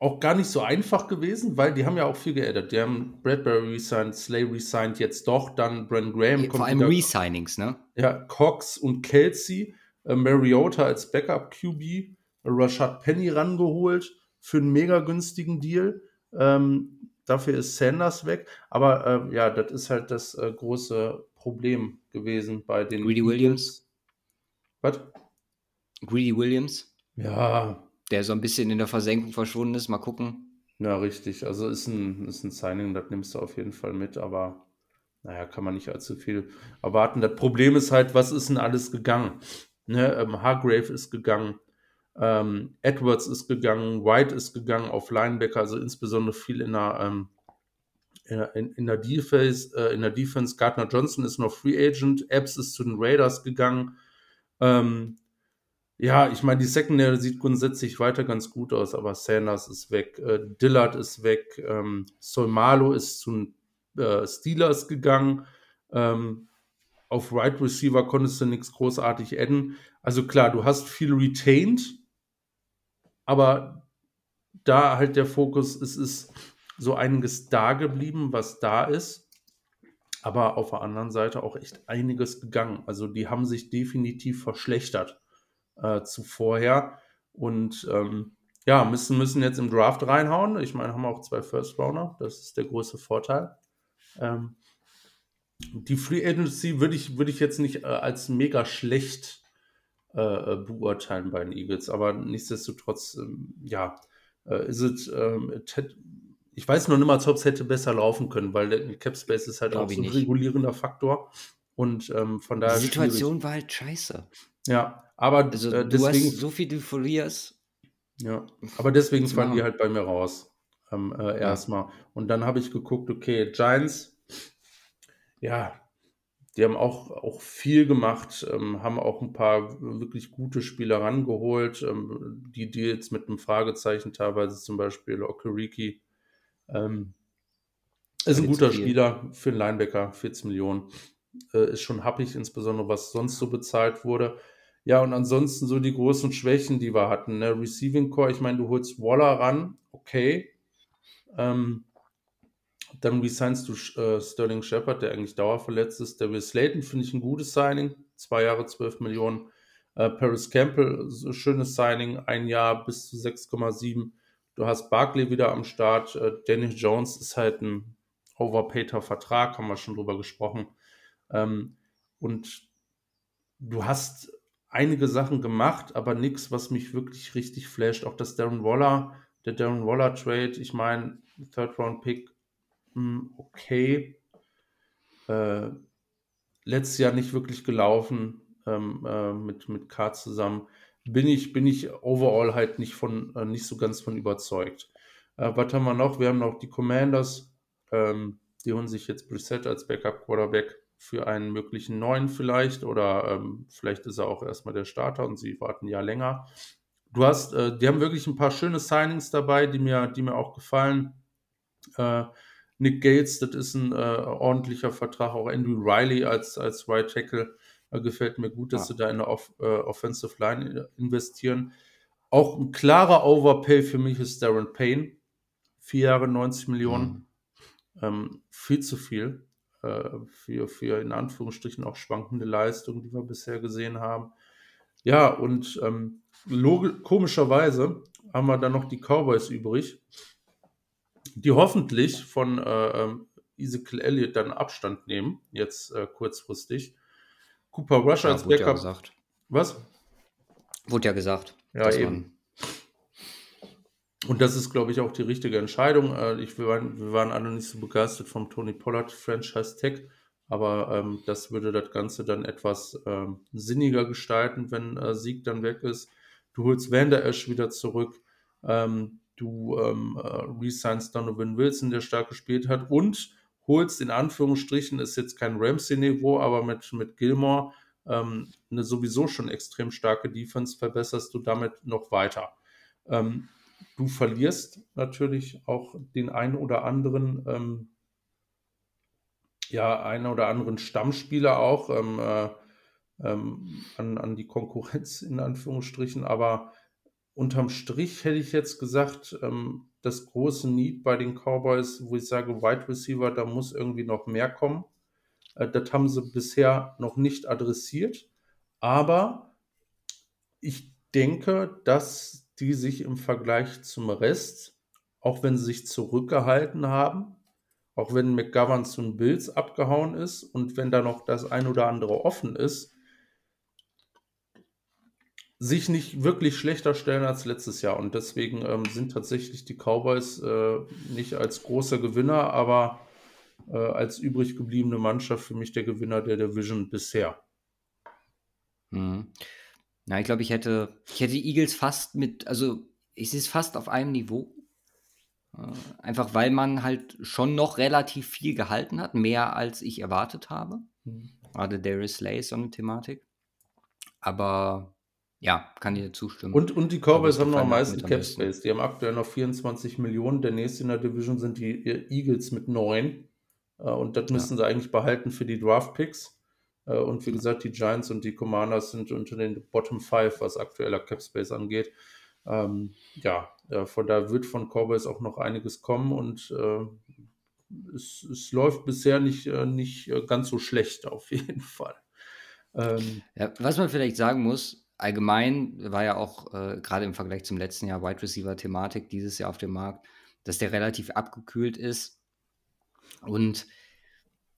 auch gar nicht so einfach gewesen, weil die haben ja auch viel geaddet. Die haben Bradbury resigned, Slay resigned, jetzt doch, dann Brandon Graham. Vor allem Resignings, ne? Ja, Cox und Kelsey, Mariota als Backup-QB, Rashad Penny rangeholt für einen mega günstigen Deal. Ähm, dafür ist Sanders weg. Aber äh, ja, das ist halt das äh, große Problem gewesen bei den. Greedy Williams. Was? Greedy Williams. Ja. Der so ein bisschen in der Versenkung verschwunden ist. Mal gucken. Ja, richtig. Also ist ein, ist ein Signing, das nimmst du auf jeden Fall mit, aber naja, kann man nicht allzu viel erwarten. Das Problem ist halt, was ist denn alles gegangen? Ne, ähm, Hargrave ist gegangen, ähm, Edwards ist gegangen, White ist gegangen auf Linebacker, also insbesondere viel in der, ähm, in, in, der Defense, äh, in der Defense. Gardner Johnson ist noch Free Agent, Epps ist zu den Raiders gegangen. Ähm, ja, ich meine, die Secondary sieht grundsätzlich weiter ganz gut aus, aber Sanders ist weg, äh, Dillard ist weg, ähm, Solmalo ist zu äh, Steelers gegangen. Ähm, auf Right Receiver konntest du nichts großartig adden. Also klar, du hast viel retained, aber da halt der Fokus, es ist so einiges da geblieben, was da ist. Aber auf der anderen Seite auch echt einiges gegangen. Also die haben sich definitiv verschlechtert äh, zu vorher. Und ähm, ja, müssen, müssen jetzt im Draft reinhauen. Ich meine, haben auch zwei First Rounder. Das ist der große Vorteil. Ähm, die Free Agency würde ich, würd ich jetzt nicht äh, als mega schlecht äh, äh, beurteilen bei den Eagles. Aber nichtsdestotrotz, ähm, ja, äh, ist es, ähm, ich weiß noch nicht mal, ob es hätte besser laufen können, weil der Cap Space ist halt Glaub auch so ein nicht. regulierender Faktor. Und ähm, von daher. Die Situation schwierig. war halt scheiße. Ja, aber also, äh, deswegen. so viel du verlierst. Ja, aber deswegen fallen die halt bei mir raus. Ähm, äh, erstmal. Und dann habe ich geguckt, okay, Giants, ja, die haben auch, auch viel gemacht, ähm, haben auch ein paar wirklich gute Spieler rangeholt, ähm, die Deals mit einem Fragezeichen teilweise zum Beispiel Okeriki. Ähm, ist ein guter Spieler für einen Linebacker, 14 Millionen. Äh, ist schon happig, insbesondere was sonst so bezahlt wurde. Ja, und ansonsten so die großen Schwächen, die wir hatten. Ne? Receiving Core, ich meine, du holst Waller ran, okay. Ähm, dann resignst du äh, Sterling Shepard, der eigentlich dauerverletzt ist. David Slayton finde ich ein gutes Signing. Zwei Jahre, 12 Millionen. Äh, Paris Campbell, so schönes Signing. Ein Jahr bis zu 6,7. Du hast Barkley wieder am Start. Äh, Dennis Jones ist halt ein overpater Vertrag, haben wir schon drüber gesprochen. Ähm, und du hast einige Sachen gemacht, aber nichts, was mich wirklich richtig flasht. Auch das Darren Waller, der Darren Waller Trade, ich meine, Third Round Pick, hm, okay. Äh, letztes Jahr nicht wirklich gelaufen ähm, äh, mit, mit K zusammen. Bin ich, bin ich overall halt nicht von, äh, nicht so ganz von überzeugt. Äh, was haben wir noch? Wir haben noch die Commanders, ähm, die holen sich jetzt Brissett als Backup Quarterback für einen möglichen neuen vielleicht oder ähm, vielleicht ist er auch erstmal der Starter und sie warten ja länger. Du hast, äh, die haben wirklich ein paar schöne Signings dabei, die mir, die mir auch gefallen. Äh, Nick Gates, das ist ein äh, ordentlicher Vertrag. Auch Andrew Riley als, als Right Tackle äh, gefällt mir gut, dass ja. sie da in eine Off äh, Offensive Line investieren. Auch ein klarer Overpay für mich ist Darren Payne. Vier Jahre 90 Millionen. Mhm. Ähm, viel zu viel äh, für, für in Anführungsstrichen auch schwankende Leistungen, die wir bisher gesehen haben. Ja, und ähm, komischerweise haben wir dann noch die Cowboys übrig, die hoffentlich von äh, ähm, Ezekiel Elliott dann Abstand nehmen, jetzt äh, kurzfristig. Cooper Rush ja, als Backup. Ja gesagt. Was? Wurde ja gesagt. Ja, eben. Und das ist, glaube ich, auch die richtige Entscheidung. Äh, ich, wir, waren, wir waren alle nicht so begeistert vom Tony Pollard Franchise Tech, aber ähm, das würde das Ganze dann etwas ähm, sinniger gestalten, wenn äh, Sieg dann weg ist. Du holst Vander Ash wieder zurück. Ähm, du ähm, äh, resignst Donovan Wilson, der stark gespielt hat, und holst in Anführungsstrichen, ist jetzt kein Ramsey-Niveau, aber mit, mit Gilmore ähm, eine sowieso schon extrem starke Defense verbesserst du damit noch weiter. Ähm, du verlierst natürlich auch den einen oder anderen, ähm, ja, einen oder anderen Stammspieler auch ähm, äh, ähm, an, an die Konkurrenz in Anführungsstrichen, aber unterm Strich hätte ich jetzt gesagt, ähm, das große Need bei den Cowboys, wo ich sage, Wide Receiver, da muss irgendwie noch mehr kommen. Äh, das haben sie bisher noch nicht adressiert, aber ich denke, dass die sich im Vergleich zum Rest, auch wenn sie sich zurückgehalten haben, auch wenn McGovern zum Bills abgehauen ist und wenn da noch das ein oder andere offen ist, sich nicht wirklich schlechter stellen als letztes Jahr. Und deswegen ähm, sind tatsächlich die Cowboys äh, nicht als großer Gewinner, aber äh, als übrig gebliebene Mannschaft für mich der Gewinner der Division bisher. Mhm. Na, ich glaube, ich hätte, ich hätte die Eagles fast mit, also es ist fast auf einem Niveau. Äh, einfach weil man halt schon noch relativ viel gehalten hat, mehr als ich erwartet habe. Mhm. Gerade Darius Slay ist so eine Thematik. Aber ja, kann dir zustimmen. Und, und die Cowboys haben noch am meisten Cap Space. Die haben aktuell noch 24 Millionen. Der nächste in der Division sind die Eagles mit 9. Äh, und das müssen ja. sie eigentlich behalten für die Draft Picks. Äh, und wie gesagt, die Giants und die Commanders sind unter den Bottom 5, was aktueller Cap Space angeht. Ähm, ja, äh, von da wird von Cowboys auch noch einiges kommen und äh, es, es, läuft bisher nicht, äh, nicht ganz so schlecht auf jeden Fall. Ähm, ja, was man vielleicht sagen muss, allgemein war ja auch äh, gerade im Vergleich zum letzten Jahr Wide Receiver Thematik dieses Jahr auf dem Markt, dass der relativ abgekühlt ist und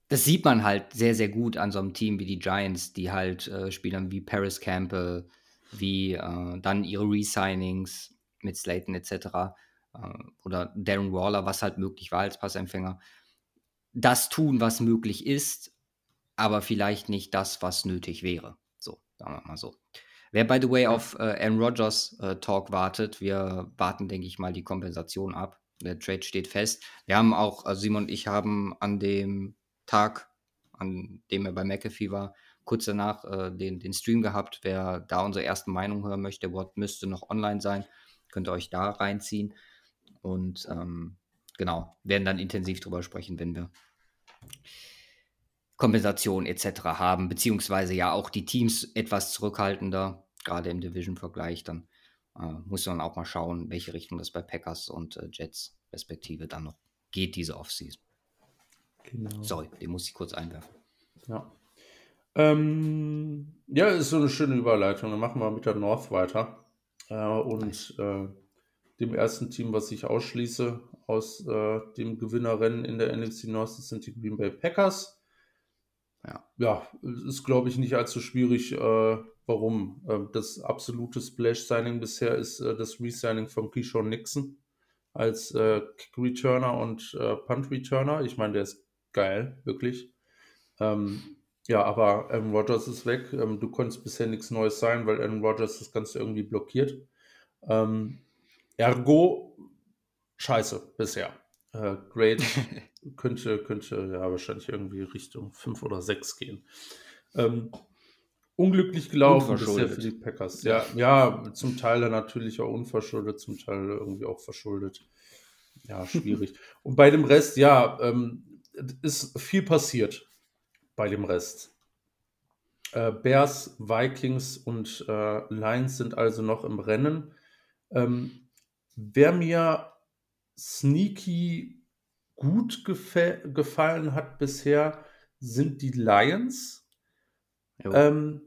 das sieht man halt sehr, sehr gut an so einem Team wie die Giants, die halt äh, Spielern wie Paris Campbell, wie äh, dann ihre Resignings mit Slayton etc. Äh, oder Darren Waller, was halt möglich war als Passempfänger, das tun, was möglich ist, aber vielleicht nicht das, was nötig wäre. So, sagen wir mal so. Wer, by the way, auf äh, Aaron Rodgers äh, Talk wartet, wir warten, denke ich mal, die Kompensation ab. Der Trade steht fest. Wir haben auch, also Simon und ich haben an dem Tag, an dem er bei McAfee war, kurz danach äh, den, den Stream gehabt. Wer da unsere erste Meinung hören möchte, Wort müsste noch online sein, könnt ihr euch da reinziehen. Und ähm, genau, werden dann intensiv drüber sprechen, wenn wir Kompensation etc. haben, beziehungsweise ja auch die Teams etwas zurückhaltender, gerade im Division-Vergleich, dann äh, muss man auch mal schauen, welche Richtung das bei Packers und äh, Jets respektive dann noch geht diese Offseason. Genau. Sorry, den muss ich kurz einwerfen. Ja. Ähm, ja, ist so eine schöne Überleitung. Dann machen wir mit der North weiter. Äh, und äh, dem ersten Team, was ich ausschließe aus äh, dem Gewinnerrennen in der NFC North, das sind die Green Bay Packers. Ja, ja ist, glaube ich, nicht allzu schwierig. Äh, warum? Äh, das absolute Splash-Signing bisher ist äh, das Resigning von Keyshawn Nixon als äh, Kick-Returner und Punt-Returner. Ich meine, der ist geil, wirklich. Ähm, ja, aber Aaron Rodgers ist weg. Ähm, du konntest bisher nichts Neues sein, weil Aaron Rodgers das Ganze irgendwie blockiert. Ähm, ergo, scheiße bisher. Äh, great könnte, könnte ja wahrscheinlich irgendwie Richtung 5 oder 6 gehen. Ähm, unglücklich gelaufen bisher für die Packers. Ja, ja, zum Teil natürlich auch unverschuldet, zum Teil irgendwie auch verschuldet. Ja, schwierig. Und bei dem Rest, ja, ähm, ist viel passiert bei dem Rest. Äh, Bears, Vikings und äh, Lions sind also noch im Rennen. Ähm, wer mir sneaky gut gefallen hat bisher, sind die Lions. Ähm,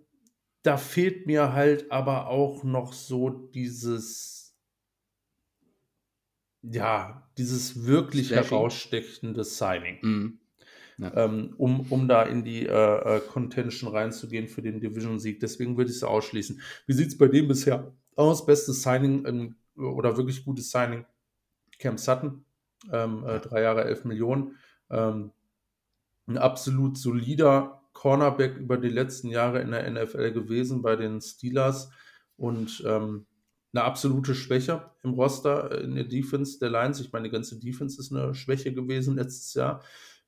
da fehlt mir halt aber auch noch so dieses, ja, dieses wirklich Slashing. herausstechende Signing. Mhm. Ja. Ähm, um, um da in die äh, äh, Contention reinzugehen für den Division-Sieg. Deswegen würde ich es ausschließen. Wie sieht es bei dem bisher aus? Bestes Signing ähm, oder wirklich gutes Signing? Cam Sutton, ähm, äh, drei Jahre, elf Millionen. Ähm, ein absolut solider Cornerback über die letzten Jahre in der NFL gewesen bei den Steelers und ähm, eine absolute Schwäche im Roster äh, in der Defense der Lions. Ich meine, die ganze Defense ist eine Schwäche gewesen letztes Jahr.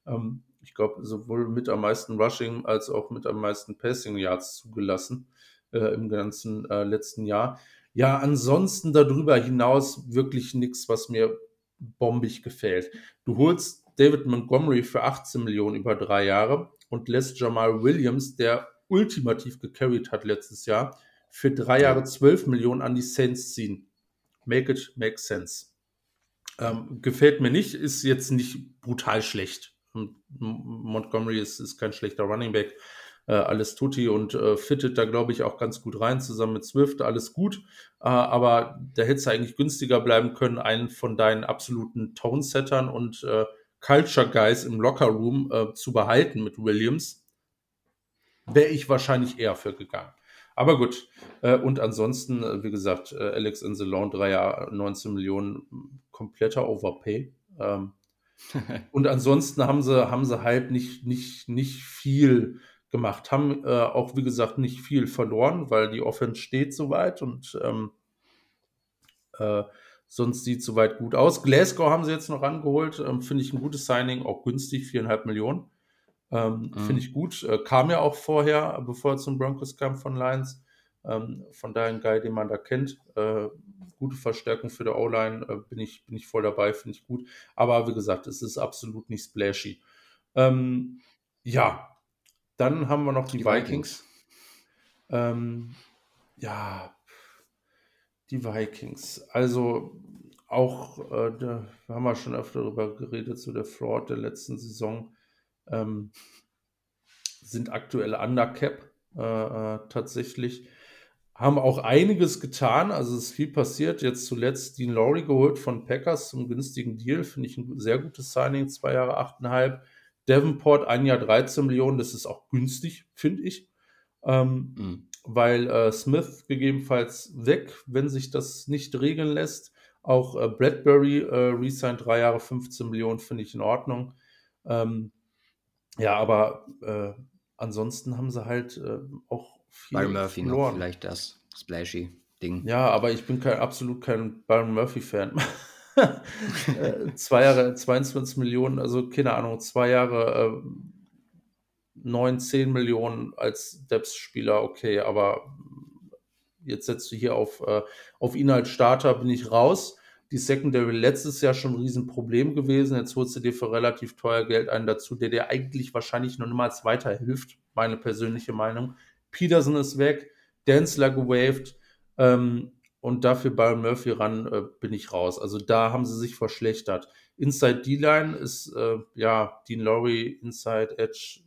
Ähm, ich glaube, sowohl mit am meisten Rushing als auch mit am meisten Passing Yards zugelassen äh, im ganzen äh, letzten Jahr. Ja, ansonsten darüber hinaus wirklich nichts, was mir bombig gefällt. Du holst David Montgomery für 18 Millionen über drei Jahre und lässt Jamal Williams, der ultimativ gecarried hat letztes Jahr, für drei Jahre 12 Millionen an die Saints ziehen. Make it make sense. Ähm, gefällt mir nicht, ist jetzt nicht brutal schlecht. Montgomery ist, ist kein schlechter Running Back. Äh, alles tutti und äh, fittet da, glaube ich, auch ganz gut rein, zusammen mit Swift, alles gut. Äh, aber da hätte es eigentlich günstiger bleiben können, einen von deinen absoluten Tone-Settern und äh, Culture Guys im Locker Room äh, zu behalten mit Williams, wäre ich wahrscheinlich eher für gegangen. Aber gut. Äh, und ansonsten, äh, wie gesagt, äh, Alex Inselon, drei Jahre, 19 Millionen, kompletter Overpay. Ähm, und ansonsten haben sie, haben sie halt nicht, nicht, nicht viel gemacht. Haben auch, wie gesagt, nicht viel verloren, weil die Offense steht soweit und ähm, äh, sonst sieht es soweit gut aus. Glasgow haben sie jetzt noch rangeholt. Ähm, Finde ich ein gutes Signing, auch günstig, viereinhalb Millionen. Ähm, mhm. Finde ich gut. Äh, kam ja auch vorher, bevor er zum Broncos kam von Lions. Ähm, von daher ein Guy, den man da kennt. Äh, gute Verstärkung für der O-Line. Äh, bin, ich, bin ich voll dabei, finde ich gut. Aber wie gesagt, es ist absolut nicht splashy. Ähm, ja, dann haben wir noch die, die Vikings. Vikings. Ähm, ja, die Vikings. Also auch, äh, da haben wir schon öfter darüber geredet, zu so der Fraud der letzten Saison. Ähm, sind aktuell Undercap äh, äh, tatsächlich. Haben auch einiges getan, also es ist viel passiert. Jetzt zuletzt Dean Lowry geholt von Packers zum günstigen Deal, finde ich ein sehr gutes Signing, zwei Jahre, achteinhalb. Davenport ein Jahr 13 Millionen, das ist auch günstig, finde ich. Ähm, mhm weil äh, Smith gegebenenfalls weg, wenn sich das nicht regeln lässt. Auch äh, Bradbury äh, resigned drei Jahre 15 Millionen, finde ich in Ordnung. Ähm, ja, aber äh, ansonsten haben sie halt äh, auch viel Byron Murphy verloren. noch vielleicht das splashy Ding. Ja, aber ich bin kein, absolut kein Byron Murphy-Fan. Äh, zwei Jahre, 22 Millionen, also keine Ahnung, zwei Jahre äh, 9, 10 Millionen als Depth-Spieler, okay, aber jetzt setzt du hier auf, äh, auf ihn als Starter, bin ich raus. Die Secondary letztes Jahr schon ein Riesenproblem gewesen. Jetzt holst du dir für relativ teuer Geld einen dazu, der dir eigentlich wahrscheinlich noch niemals weiterhilft. Meine persönliche Meinung. Peterson ist weg, Densler gewaved ähm, und dafür bei Murphy ran äh, bin ich raus. Also da haben sie sich verschlechtert. Inside D-Line ist äh, ja Dean Laurie, Inside Edge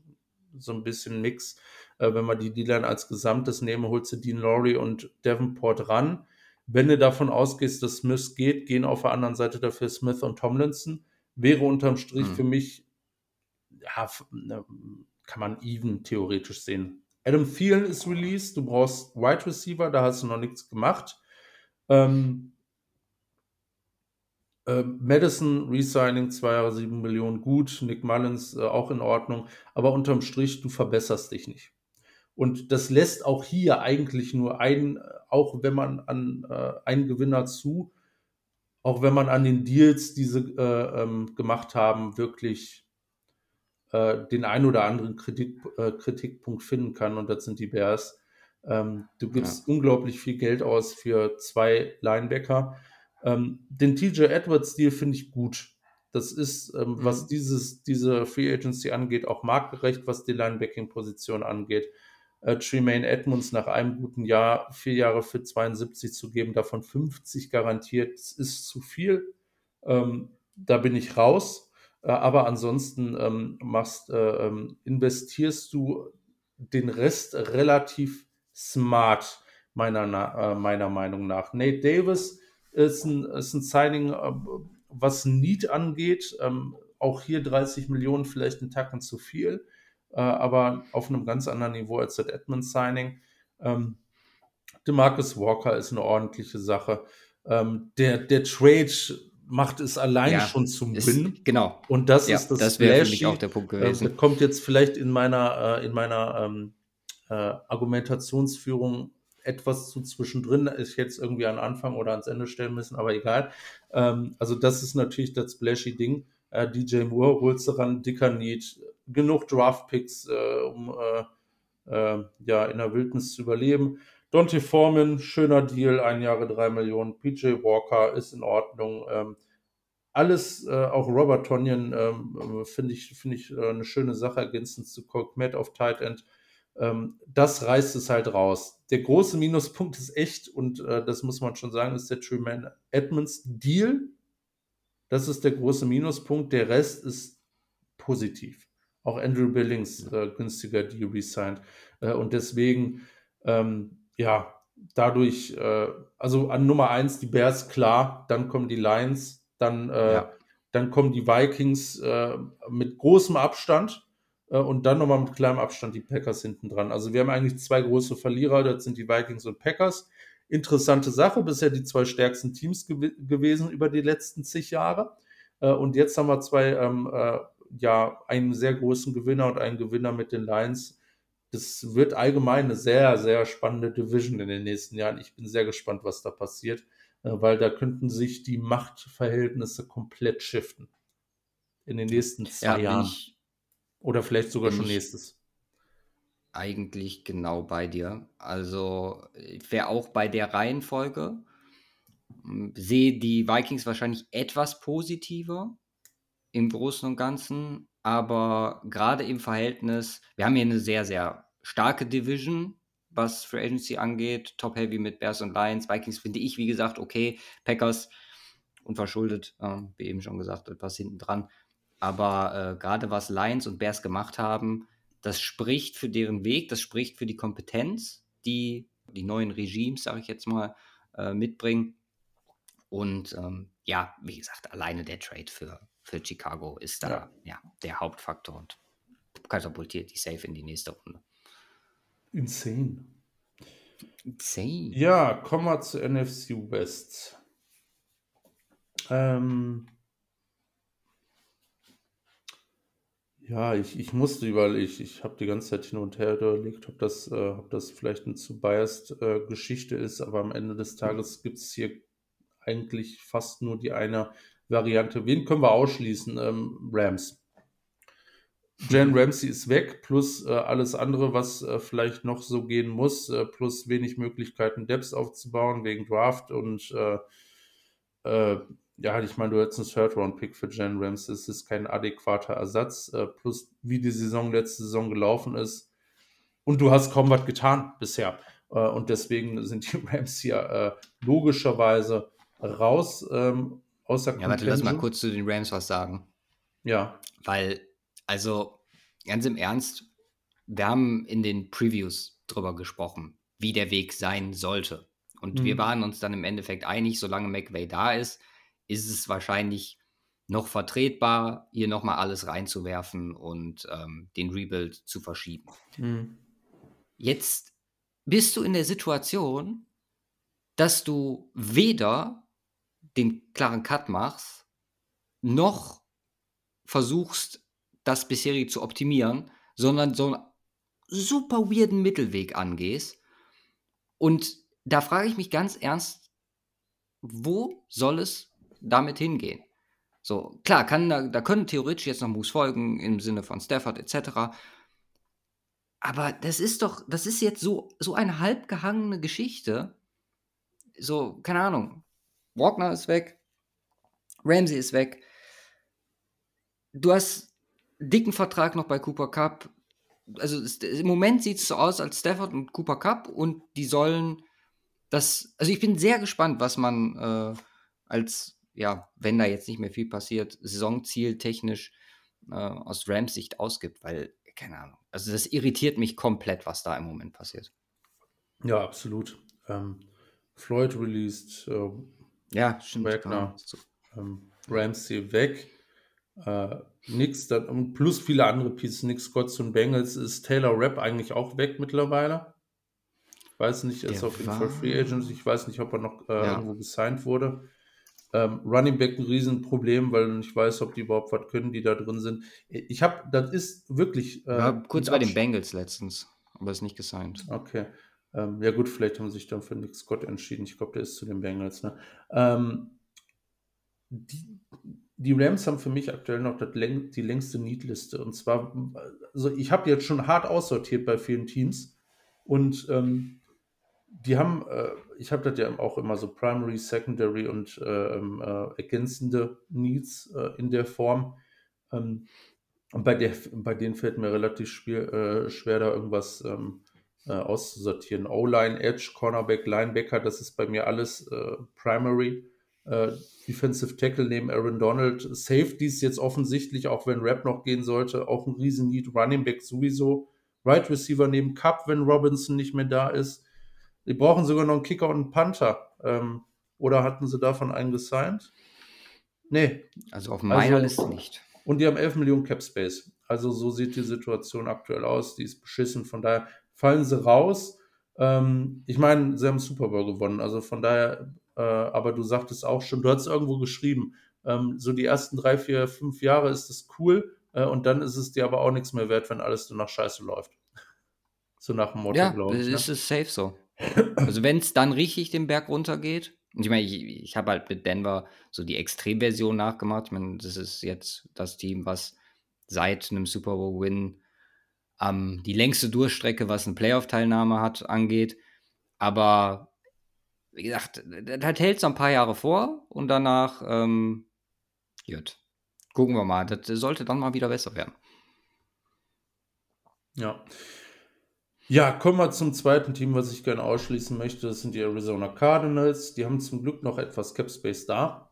so ein bisschen Mix. Äh, wenn wir die D-Line als Gesamtes nehmen, holst du Dean Laurie und Davenport ran. Wenn du davon ausgehst, dass Smith geht, gehen auf der anderen Seite dafür Smith und Tomlinson. Wäre unterm Strich mhm. für mich, ja, ne, kann man even theoretisch sehen. Adam Thielen ist released, du brauchst Wide Receiver, da hast du noch nichts gemacht. Ähm, äh, Madison Resigning, zwei Jahre, sieben Millionen, gut. Nick Mullins äh, auch in Ordnung. Aber unterm Strich, du verbesserst dich nicht. Und das lässt auch hier eigentlich nur ein, auch wenn man an äh, einen Gewinner zu, auch wenn man an den Deals, die sie äh, ähm, gemacht haben, wirklich äh, den ein oder anderen Kritik, äh, Kritikpunkt finden kann. Und das sind die Bears. Ähm, du gibst ja. unglaublich viel Geld aus für zwei Linebacker. Ähm, den TJ Edwards-Deal finde ich gut. Das ist, ähm, mhm. was dieses, diese Free Agency angeht, auch marktgerecht, was die Linebacking-Position angeht äh, Tremaine Edmonds nach einem guten Jahr vier Jahre für 72 zu geben, davon 50 garantiert, ist zu viel. Ähm, da bin ich raus. Äh, aber ansonsten ähm, machst, äh, ähm, investierst du den Rest relativ smart, meiner, äh, meiner Meinung nach. Nate Davis ist ein, ist ein Signing, äh, was Need angeht. Ähm, auch hier 30 Millionen, vielleicht ein Tacken zu viel äh, aber auf einem ganz anderen Niveau als das Edmonds-Signing. Ähm, DeMarcus Walker ist eine ordentliche Sache. Ähm, der, der Trade macht es allein ja, schon zum ist, Win. Genau. Und das ja, ist das Das wäre für mich auch der Punkt gewesen. Äh, kommt jetzt vielleicht in meiner, äh, in meiner ähm, äh, Argumentationsführung etwas zu zwischendrin. Ich jetzt irgendwie an Anfang oder ans Ende stellen müssen, aber egal. Ähm, also das ist natürlich das splashy Ding. Äh, DJ Moore holst du ran, dicker Need, genug Draft-Picks, äh, um äh, äh, ja, in der Wildnis zu überleben. Dante Foreman, schöner Deal, ein Jahre drei Millionen. PJ Walker ist in Ordnung. Ähm, alles, äh, auch Robert Tonyan, ähm, finde ich, find ich äh, eine schöne Sache, ergänzend zu Colt Matt auf Tight End. Ähm, das reißt es halt raus. Der große Minuspunkt ist echt, und äh, das muss man schon sagen, ist der Truman Edmonds Deal. Das ist der große Minuspunkt. Der Rest ist positiv. Auch Andrew Billings äh, günstiger Deal resigned. Äh, und deswegen, ähm, ja, dadurch, äh, also an Nummer eins die Bears, klar, dann kommen die Lions, dann, äh, ja. dann kommen die Vikings äh, mit großem Abstand äh, und dann nochmal mit kleinem Abstand die Packers hinten dran. Also wir haben eigentlich zwei große Verlierer, das sind die Vikings und Packers. Interessante Sache, bisher die zwei stärksten Teams gew gewesen über die letzten zig Jahre. und jetzt haben wir zwei ähm, ja einen sehr großen Gewinner und einen Gewinner mit den Lions. Das wird allgemein eine sehr, sehr spannende Division in den nächsten Jahren. Ich bin sehr gespannt, was da passiert, äh, weil da könnten sich die Machtverhältnisse komplett shiften. In den nächsten zwei ja, Jahren. Oder vielleicht sogar schon nächstes. Eigentlich genau bei dir. Also, ich wäre auch bei der Reihenfolge. Sehe die Vikings wahrscheinlich etwas positiver im Großen und Ganzen, aber gerade im Verhältnis, wir haben hier eine sehr, sehr starke Division, was Free Agency angeht. Top Heavy mit Bears und Lions. Vikings finde ich, wie gesagt, okay. Packers unverschuldet, äh, wie eben schon gesagt, etwas hinten dran. Aber äh, gerade was Lions und Bears gemacht haben, das spricht für deren Weg, das spricht für die Kompetenz, die die neuen Regimes, sage ich jetzt mal, äh, mitbringen. Und ähm, ja, wie gesagt, alleine der Trade für, für Chicago ist da ja. ja der Hauptfaktor und katapultiert die safe in die nächste Runde. Insane. Insane. Ja, kommen wir zu NFC West. Ähm, ja, ich, ich musste überall, ich, ich habe die ganze Zeit hin und her überlegt, ob das, äh, ob das vielleicht eine zu biased äh, Geschichte ist, aber am Ende des Tages gibt es hier eigentlich fast nur die eine Variante. Wen können wir ausschließen? Ähm, Rams. Jan Ramsey ist weg, plus äh, alles andere, was äh, vielleicht noch so gehen muss, äh, plus wenig Möglichkeiten, Depths aufzubauen wegen Draft und äh, äh, ja, ich meine, du hättest einen Third-Round-Pick für Jan Ramsey, es ist kein adäquater Ersatz, äh, plus wie die Saison letzte Saison gelaufen ist und du hast kaum was getan bisher und deswegen sind die Rams hier logischerweise raus ähm, außer Ja, warte, lass mal kurz zu den Rams was sagen. Ja. Weil, also, ganz im Ernst, wir haben in den Previews drüber gesprochen, wie der Weg sein sollte. Und mhm. wir waren uns dann im Endeffekt einig, solange McVay da ist, ist es wahrscheinlich noch vertretbar, hier nochmal alles reinzuwerfen und ähm, den Rebuild zu verschieben. Mhm. Jetzt bist du in der Situation, dass du weder den klaren Cut machst, noch versuchst, das bisherige zu optimieren, sondern so einen super weirden Mittelweg angehst. Und da frage ich mich ganz ernst, wo soll es damit hingehen? So, klar, kann, da, da können theoretisch jetzt noch Moves folgen im Sinne von Stafford etc. Aber das ist doch, das ist jetzt so, so eine halbgehangene Geschichte. So, keine Ahnung. Wagner ist weg, Ramsey ist weg. Du hast dicken Vertrag noch bei Cooper Cup. Also im Moment sieht es so aus als Stafford und Cooper Cup und die sollen das. Also ich bin sehr gespannt, was man äh, als ja, wenn da jetzt nicht mehr viel passiert, Saisonziel technisch äh, aus Rams Sicht ausgibt, weil, keine Ahnung, also das irritiert mich komplett, was da im Moment passiert. Ja, absolut. Ähm, Floyd released, äh, ja, stimmt. Wagner, ähm, Ramsey weg. Äh, nix, dann, plus viele andere Pieces, Nick Scott und Bengals, ist Taylor Rapp eigentlich auch weg mittlerweile. Ich weiß nicht, er ist auf jeden Fall Free Agent. Ich weiß nicht, ob er noch äh, ja. irgendwo gesigned wurde. Ähm, Running Back ein Riesenproblem, weil ich weiß, ob die überhaupt was können, die da drin sind. Ich habe, das ist wirklich. Äh, ja, kurz bei den Bengals letztens, aber ist nicht gesigned. Okay. Ähm, ja, gut, vielleicht haben sie sich dann für Nick Scott entschieden. Ich glaube, der ist zu den Bengals. Ne? Ähm, die, die Rams haben für mich aktuell noch Läng die längste Need-Liste. Und zwar, also ich habe jetzt schon hart aussortiert bei vielen Teams. Und ähm, die haben, äh, ich habe das ja auch immer so Primary, Secondary und äh, ähm, äh, ergänzende Needs äh, in der Form. Ähm, und bei, der, bei denen fällt mir relativ schwer, äh, schwer da irgendwas ähm, äh, auszusortieren. O-Line, Edge, Cornerback, Linebacker, das ist bei mir alles Primary. Defensive Tackle neben Aaron Donald. Safeties jetzt offensichtlich, auch wenn Rap noch gehen sollte, auch ein riesen Need. Running Back sowieso. Right Receiver neben Cup, wenn Robinson nicht mehr da ist. Die brauchen sogar noch einen Kicker und einen Panther. Ähm, oder hatten sie davon einen gesigned? Nee. Also auf meiner also, Liste nicht. Und die haben 11 Millionen Cap Space. Also so sieht die Situation aktuell aus. Die ist beschissen. Von daher fallen sie raus. Ähm, ich meine, sie haben Super Bowl gewonnen. Also von daher, äh, aber du sagtest auch schon, du hast irgendwo geschrieben, ähm, so die ersten drei, vier, fünf Jahre ist es cool. Äh, und dann ist es dir aber auch nichts mehr wert, wenn alles nur nach Scheiße läuft. So nach dem Motto, ja, glaube ich. Ja, ist ne? es safe so. Also wenn es dann richtig den Berg runtergeht, und ich meine, ich, ich habe halt mit Denver so die Extremversion nachgemacht. Ich meine, das ist jetzt das Team, was seit einem Super Bowl-Win ähm, die längste Durchstrecke, was eine Playoff-Teilnahme hat, angeht. Aber wie gesagt, das hält es ein paar Jahre vor und danach, ähm, gut. Gucken wir mal. Das sollte dann mal wieder besser werden. Ja. Ja, kommen wir zum zweiten Team, was ich gerne ausschließen möchte. Das sind die Arizona Cardinals. Die haben zum Glück noch etwas Cap Space da.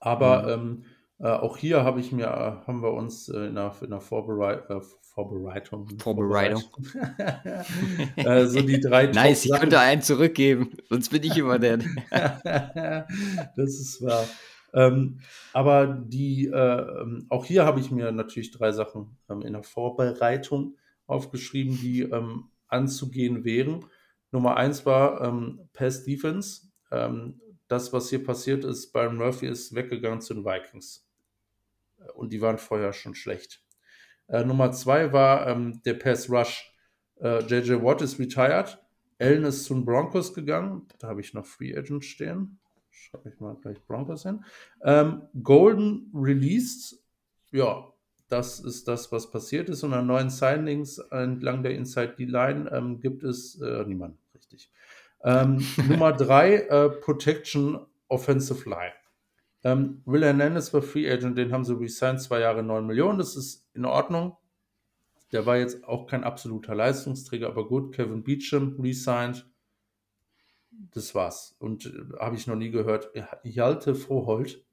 Aber mhm. ähm, äh, auch hier habe ich mir, äh, haben wir uns äh, in, der, in der äh, Vorbereitung. Vorbereitung. äh, so die drei Nice, ich könnte einen zurückgeben, sonst bin ich immer der. das ist wahr. Ähm, aber die, äh, ähm, auch hier habe ich mir natürlich drei Sachen ähm, in der Vorbereitung aufgeschrieben, die ähm, anzugehen wären. Nummer eins war ähm, Pass Defense. Ähm, das, was hier passiert ist, Byron Murphy ist weggegangen zu den Vikings. Und die waren vorher schon schlecht. Äh, Nummer zwei war ähm, der Pass Rush. Äh, JJ Watt ist retired. Allen ist zu den Broncos gegangen. Da habe ich noch Free Agent stehen. Schreibe ich mal gleich Broncos hin. Ähm, Golden released. Ja, das ist das, was passiert ist. Und an neuen Signings entlang der Inside D-Line ähm, gibt es äh, niemanden, richtig. Ähm, Nummer drei, äh, Protection Offensive Line. Ähm, Will Hernandez war Free Agent, den haben sie resigned, zwei Jahre 9 Millionen, das ist in Ordnung. Der war jetzt auch kein absoluter Leistungsträger, aber gut. Kevin Beecham resigned. Das war's. Und äh, habe ich noch nie gehört. Hjalte Froholt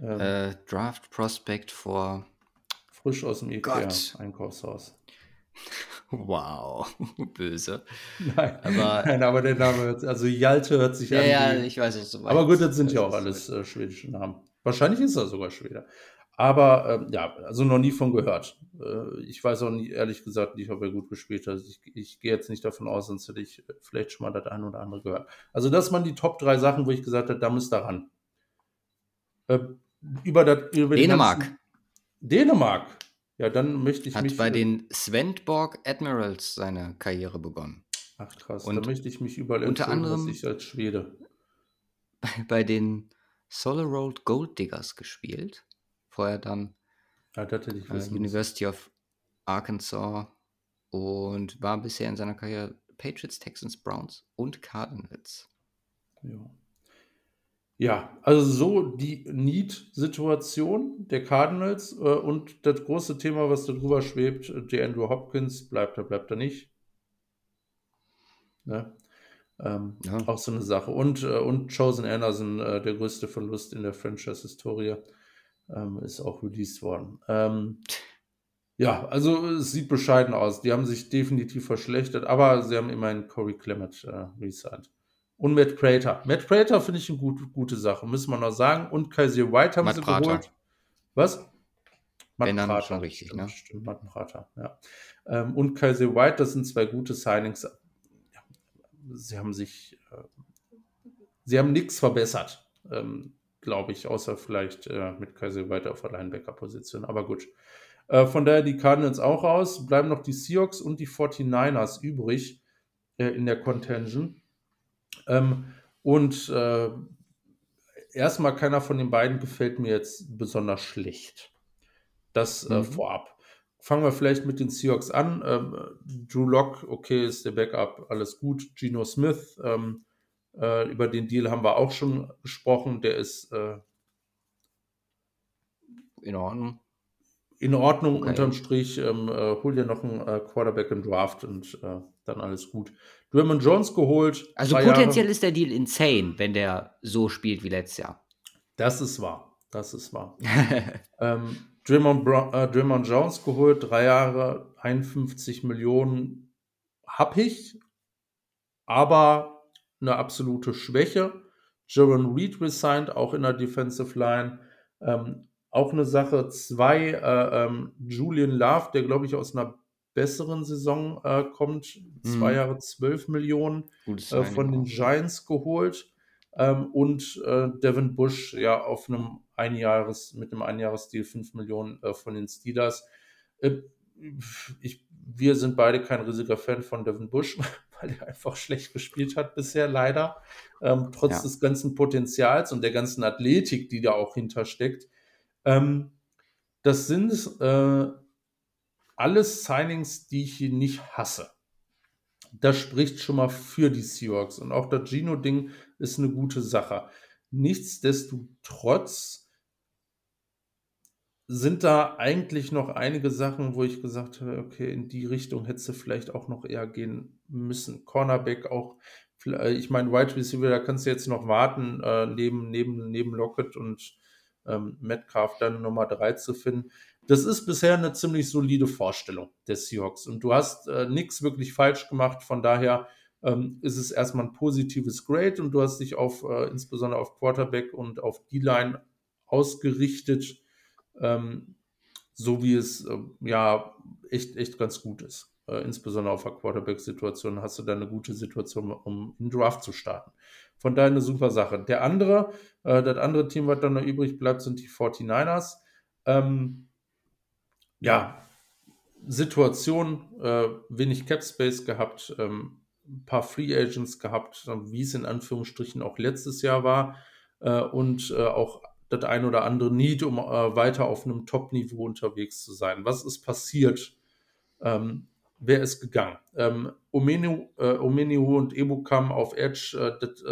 ähm, äh, Draft Prospect vor. Frisch aus dem IKEA-Einkaufshaus. Wow, böse. Nein, aber, nein, aber der Name hört also Jalte hört sich ja, an. Ja, ja, ich weiß es so Aber gut, das sind ja auch alles äh, schwedische Namen. Wahrscheinlich ist er sogar Schwede. Aber ähm, ja, also noch nie von gehört. Äh, ich weiß auch nie, ehrlich gesagt nicht, ob er gut gespielt hat. Ich, ich gehe jetzt nicht davon aus, sonst hätte ich vielleicht schon mal das eine oder andere gehört. Also das waren die Top drei Sachen, wo ich gesagt habe, da müsst ihr ran. Äh, über das, über Dänemark. Dänemark. Ja, dann möchte ich Hat mich. bei den Svendborg Admirals seine Karriere begonnen. Ach krass, und da möchte ich mich überall unter anderem ich als Schwede. Bei, bei den Road Gold Diggers gespielt. Vorher dann ja, äh, University of Arkansas und war bisher in seiner Karriere Patriots, Texans, Browns und Cardinals. Ja. Ja, also so die Need-Situation der Cardinals äh, und das große Thema, was da drüber schwebt, der Andrew Hopkins, bleibt er, bleibt er nicht. Ne? Ähm, ja. Auch so eine Sache. Und, äh, und Chosen Anderson, äh, der größte Verlust in der Franchise-Historie, ähm, ist auch released worden. Ähm, ja, also es sieht bescheiden aus. Die haben sich definitiv verschlechtert, aber sie haben immerhin Corey Clement äh, resigned. Und Matt Prater. Matt Prater finde ich eine gut, gute Sache, müssen wir noch sagen. Und Kaiser White haben Matt sie Prater. geholt. Was? Matt Wenn Prater. schon richtig, ne? Stimmt, Matt Prater, ja. Ähm, und Kaiser White, das sind zwei gute Signings. Ja, sie haben sich, äh, sie haben nichts verbessert, ähm, glaube ich, außer vielleicht äh, mit Kaiser White auf der Linebacker-Position. Aber gut. Äh, von daher die Cardinals auch raus. Bleiben noch die Seahawks und die 49ers übrig in der Contention. Ähm, und äh, erstmal keiner von den beiden gefällt mir jetzt besonders schlecht. Das äh, mhm. vorab. Fangen wir vielleicht mit den Seahawks an. Ähm, Drew Lock, okay, ist der Backup, alles gut. Geno Smith, ähm, äh, über den Deal haben wir auch schon gesprochen. Der ist äh, in Ordnung in Ordnung okay. unterm Strich. Ähm, äh, hol dir noch einen äh, Quarterback im Draft und äh, dann alles gut. Draymond Jones geholt. Also potenziell Jahre. ist der Deal insane, wenn der so spielt wie letztes Jahr. Das ist wahr. Das ist wahr. ähm, Draymond, äh, Draymond Jones geholt, drei Jahre, 51 Millionen hab ich, aber eine absolute Schwäche. Jaron Reed resigned, auch in der Defensive Line. Ähm, auch eine Sache. Zwei, äh, ähm, Julian Love, der glaube ich aus einer besseren Saison äh, kommt, zwei mhm. Jahre 12 Millionen äh, von den Giants geholt. Ähm, und äh, Devin Bush ja auf einem Einjahres, mit einem Einjahresdeal 5 Millionen äh, von den Steelers. Äh, ich, wir sind beide kein riesiger Fan von Devin Bush, weil er einfach schlecht gespielt hat bisher, leider. Ähm, trotz ja. des ganzen Potenzials und der ganzen Athletik, die da auch hintersteckt. Ähm, das sind äh, alles Signings, die ich hier nicht hasse. Das spricht schon mal für die Seahawks. Und auch das Gino-Ding ist eine gute Sache. Nichtsdestotrotz sind da eigentlich noch einige Sachen, wo ich gesagt habe, okay, in die Richtung hätte vielleicht auch noch eher gehen müssen. Cornerback auch, ich meine, Wide Receiver, da kannst du jetzt noch warten, äh, neben, neben, neben Lockett und ähm, Metcalf dann Nummer 3 zu finden. Das ist bisher eine ziemlich solide Vorstellung der Seahawks. Und du hast äh, nichts wirklich falsch gemacht. Von daher ähm, ist es erstmal ein positives Grade und du hast dich auf, äh, insbesondere auf Quarterback und auf D-Line ausgerichtet, ähm, so wie es äh, ja echt, echt ganz gut ist. Äh, insbesondere auf der Quarterback-Situation hast du da eine gute Situation, um in Draft zu starten. Von daher eine super Sache. Der andere, äh, das andere Team, was dann noch übrig bleibt, sind die 49ers. Ähm, ja, Situation, äh, wenig Cap Space gehabt, ähm, ein paar Free Agents gehabt, wie es in Anführungsstrichen auch letztes Jahr war äh, und äh, auch das ein oder andere Need, um äh, weiter auf einem Top-Niveau unterwegs zu sein. Was ist passiert? Ähm, wer ist gegangen? Ähm, Omenu, äh, Omeniu und Ebukam auf Edge, äh, das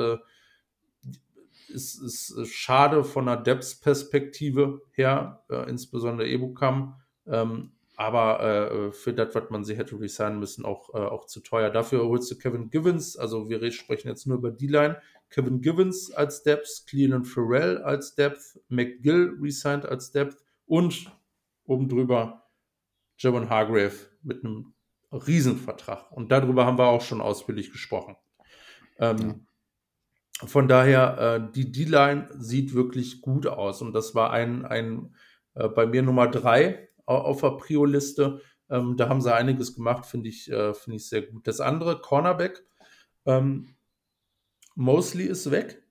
ist, ist, schade von der Depth-Perspektive her, insbesondere Ebukam. Ähm, aber äh, für das, was man sie hätte resignen müssen, auch, äh, auch zu teuer. Dafür holst du Kevin Givens, also wir sprechen jetzt nur über die Line. Kevin Givens als Depth, Cleveland Farrell als Depth, McGill resigned als Depth und oben drüber Javon Hargrave mit einem Riesenvertrag. Und darüber haben wir auch schon ausführlich gesprochen. Ähm, ja. Von daher, äh, die D-Line sieht wirklich gut aus. Und das war ein, ein äh, bei mir Nummer drei auf der Prio-Liste. Ähm, da haben sie einiges gemacht, finde ich, äh, find ich sehr gut. Das andere, Cornerback, ähm, Mosley ist weg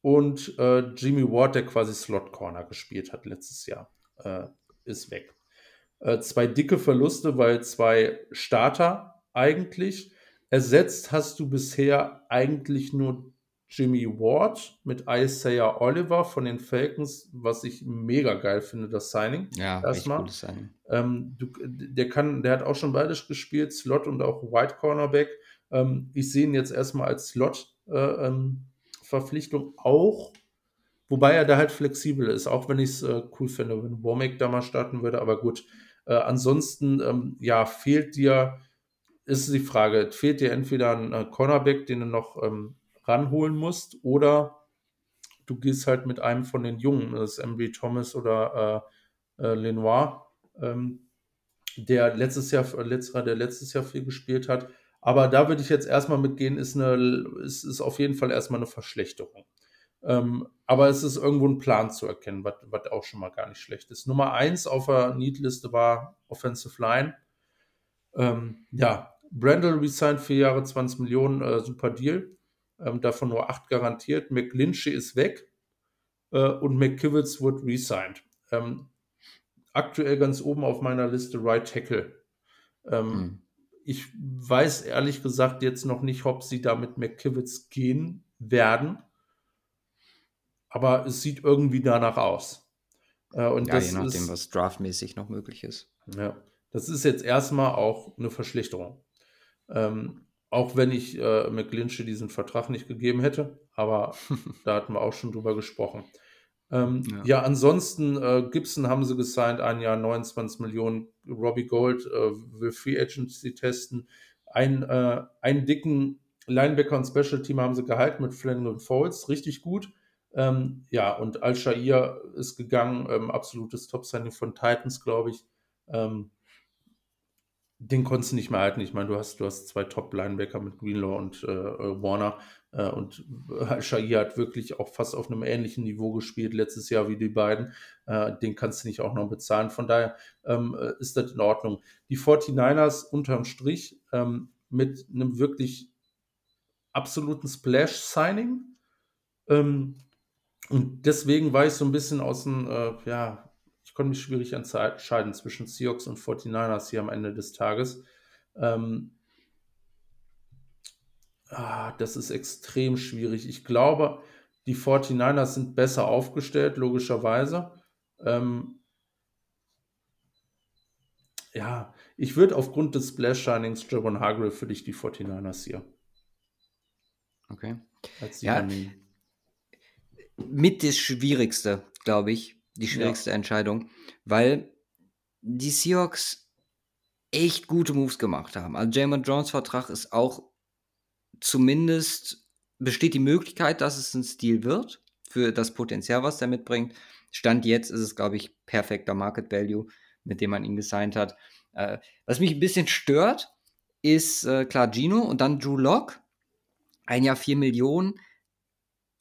und äh, Jimmy Ward, der quasi Slot Corner gespielt hat letztes Jahr, äh, ist weg. Äh, zwei dicke Verluste, weil zwei Starter eigentlich. Ersetzt hast du bisher eigentlich nur Jimmy Ward mit Isaiah Oliver von den Falcons, was ich mega geil finde, das Signing. Ja, erstmal. Ähm, du, der kann, der hat auch schon beides gespielt, Slot und auch White Cornerback. Ähm, ich sehe ihn jetzt erstmal als Slot-Verpflichtung äh, ähm, auch, wobei er da halt flexibel ist, auch wenn ich es äh, cool finde, wenn Womack da mal starten würde. Aber gut, äh, ansonsten, ähm, ja, fehlt dir, ist die Frage, fehlt dir entweder ein äh, Cornerback, den du noch ähm, ranholen musst, oder du gehst halt mit einem von den Jungen, das ist MB Thomas oder äh, äh, Lenoir, ähm, der letztes Jahr, letzter, der letztes Jahr viel gespielt hat. Aber da würde ich jetzt erstmal mitgehen, ist, eine, ist, ist auf jeden Fall erstmal eine Verschlechterung. Ähm, aber es ist irgendwo ein Plan zu erkennen, was, was auch schon mal gar nicht schlecht ist. Nummer eins auf der Need-Liste war Offensive Line. Ähm, ja, Brandel resigned vier Jahre 20 Millionen, äh, super Deal. Ähm, davon nur acht garantiert. McGlinchey ist weg äh, und McKivitz wird resigned. Ähm, aktuell ganz oben auf meiner Liste Right Tackle. Hm. Ich weiß ehrlich gesagt jetzt noch nicht, ob sie da mit McKivitz gehen werden aber es sieht irgendwie danach aus. Äh, und ja, je nachdem, ist, was draftmäßig noch möglich ist. Ja, das ist jetzt erstmal auch eine Verschlechterung. Ähm, auch wenn ich äh, McLinchy diesen Vertrag nicht gegeben hätte, aber da hatten wir auch schon drüber gesprochen. Ähm, ja. ja. ansonsten, äh, Gibson haben sie gesigned, ein Jahr 29 Millionen. Robbie Gold äh, will Free Agency testen. Ein, äh, einen dicken Linebacker und Special Team haben sie gehalten mit Flanagan Folds, richtig gut. Ähm, ja, und Al-Shair ist gegangen, ähm, absolutes Top-Signing von Titans, glaube ich. Ähm, den konntest du nicht mehr halten. Ich meine, du hast, du hast zwei Top-Linebacker mit Greenlaw und äh, Warner. Äh, und Al-Shair hat wirklich auch fast auf einem ähnlichen Niveau gespielt letztes Jahr wie die beiden. Äh, den kannst du nicht auch noch bezahlen. Von daher ähm, äh, ist das in Ordnung. Die 49ers unterm Strich ähm, mit einem wirklich absoluten Splash-Signing. Ähm, und deswegen war ich so ein bisschen aus dem, äh, ja, ich konnte mich schwierig entscheiden zwischen Seahawks und 49ers hier am Ende des Tages. Ähm, ah, das ist extrem schwierig. Ich glaube, die 49ers sind besser aufgestellt, logischerweise. Ähm, ja, ich würde aufgrund des Splash Shinings Javon Hargrave für dich die 49ers hier. Okay. Ja, mit das Schwierigste, glaube ich. Die schwierigste ja. Entscheidung, weil die Seahawks echt gute Moves gemacht haben. Also Jamin Jones Vertrag ist auch zumindest besteht die Möglichkeit, dass es ein Stil wird für das Potenzial, was er mitbringt. Stand jetzt ist es, glaube ich, perfekter Market Value, mit dem man ihn gesigned hat. Äh, was mich ein bisschen stört, ist äh, klar Gino und dann Drew Lock. Ein Jahr 4 Millionen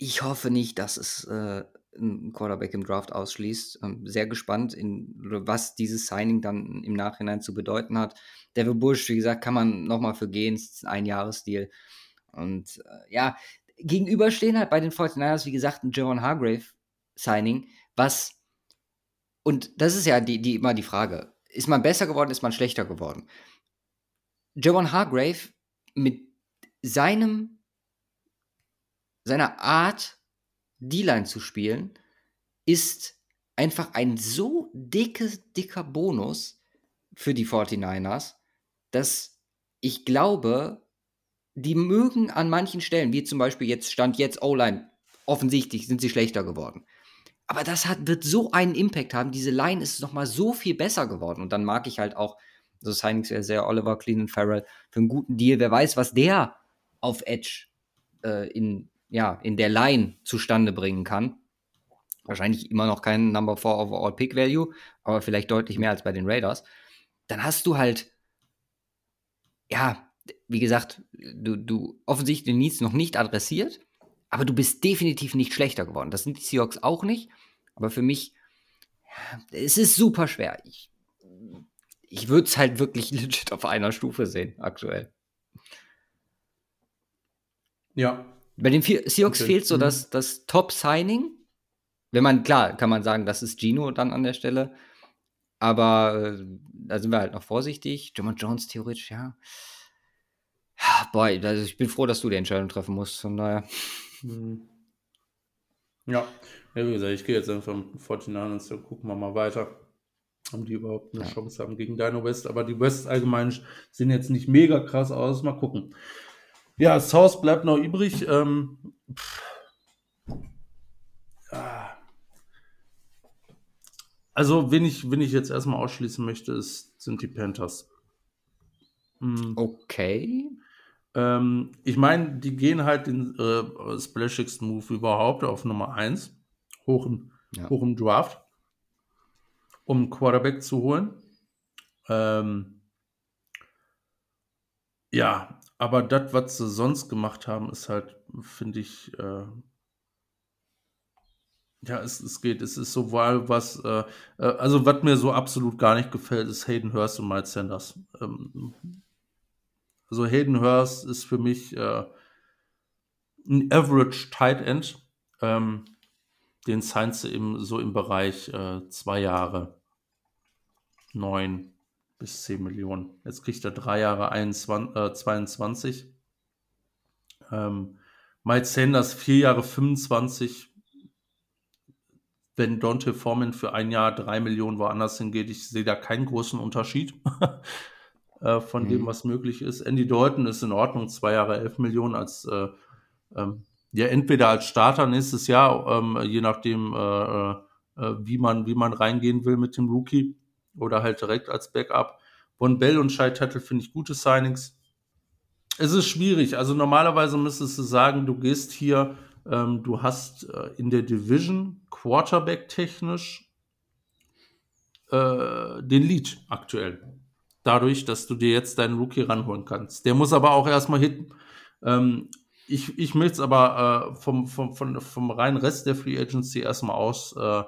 ich hoffe nicht, dass es äh, ein Quarterback im Draft ausschließt. Ähm, sehr gespannt, in, was dieses Signing dann im Nachhinein zu bedeuten hat. Devil Bush, wie gesagt, kann man nochmal für gehen, ist ein Jahresdeal. Und äh, ja, gegenüberstehen halt bei den 49ers, wie gesagt, ein Javon Hargrave Signing, was, und das ist ja die, die, immer die Frage, ist man besser geworden, ist man schlechter geworden? Javon Hargrave mit seinem seiner Art, D-Line zu spielen, ist einfach ein so dicke, dicker Bonus für die 49ers, dass ich glaube, die mögen an manchen Stellen, wie zum Beispiel jetzt stand jetzt O-Line, offensichtlich sind sie schlechter geworden. Aber das hat, wird so einen Impact haben. Diese Line ist nochmal so viel besser geworden. Und dann mag ich halt auch, so Signings wäre sehr Oliver Clean und Farrell für einen guten Deal. Wer weiß, was der auf Edge äh, in ja, in der Line zustande bringen kann. Wahrscheinlich immer noch kein Number 4 Overall Pick Value, aber vielleicht deutlich mehr als bei den Raiders. Dann hast du halt ja, wie gesagt, du, du offensichtlich den Needs noch nicht adressiert, aber du bist definitiv nicht schlechter geworden. Das sind die Seahawks auch nicht. Aber für mich, es ist super schwer. Ich, ich würde es halt wirklich legit auf einer Stufe sehen, aktuell. Ja. Bei den Seahawks okay. fehlt so mhm. das, das Top-Signing. Wenn man, klar, kann man sagen, das ist Gino dann an der Stelle. Aber äh, da sind wir halt noch vorsichtig. Jamon Jones theoretisch, ja. ja boah, also ich bin froh, dass du die Entscheidung treffen musst. Von daher. Mhm. Ja, ja, wie gesagt, ich gehe jetzt einfach mit 49ers und gucken wir mal weiter, ob die überhaupt eine ja. Chance haben gegen Dino West. Aber die West allgemein sehen jetzt nicht mega krass aus. Mal gucken. Ja, South bleibt noch übrig. Ähm, ja. Also, wen ich, wen ich jetzt erstmal ausschließen möchte, ist, sind die Panthers. Mhm. Okay. Ähm, ich meine, die gehen halt den äh, splashigsten Move überhaupt auf Nummer 1 hoch im, ja. hoch im Draft, um einen Quarterback zu holen. Ähm, ja, aber das, was sie sonst gemacht haben, ist halt, finde ich, äh, ja, es, es geht. Es ist so was, äh, äh, also was mir so absolut gar nicht gefällt, ist Hayden Hurst und Miles Sanders. Ähm, also Hayden Hurst ist für mich äh, ein Average Tight End. Ähm, den du im, so im Bereich äh, zwei Jahre, neun bis zehn Millionen. Jetzt kriegt er drei Jahre 21, äh, 22. Ähm, Mike Sanders vier Jahre 25. Wenn Dante Foreman für ein Jahr drei Millionen woanders hingeht, ich sehe da keinen großen Unterschied äh, von mhm. dem, was möglich ist. Andy Dalton ist in Ordnung, zwei Jahre elf Millionen als äh, ähm, ja entweder als Starter nächstes Jahr, ähm, je nachdem, äh, äh, wie, man, wie man reingehen will mit dem Rookie, oder halt direkt als Backup. Von Bell und Shai finde ich gute Signings. Es ist schwierig. Also normalerweise müsstest du sagen, du gehst hier, ähm, du hast äh, in der Division Quarterback technisch äh, den Lead aktuell. Dadurch, dass du dir jetzt deinen Rookie ranholen kannst. Der muss aber auch erstmal hitten. Ähm, ich, ich möchte es aber äh, vom, vom, vom, vom reinen Rest der Free Agency erstmal aus, äh,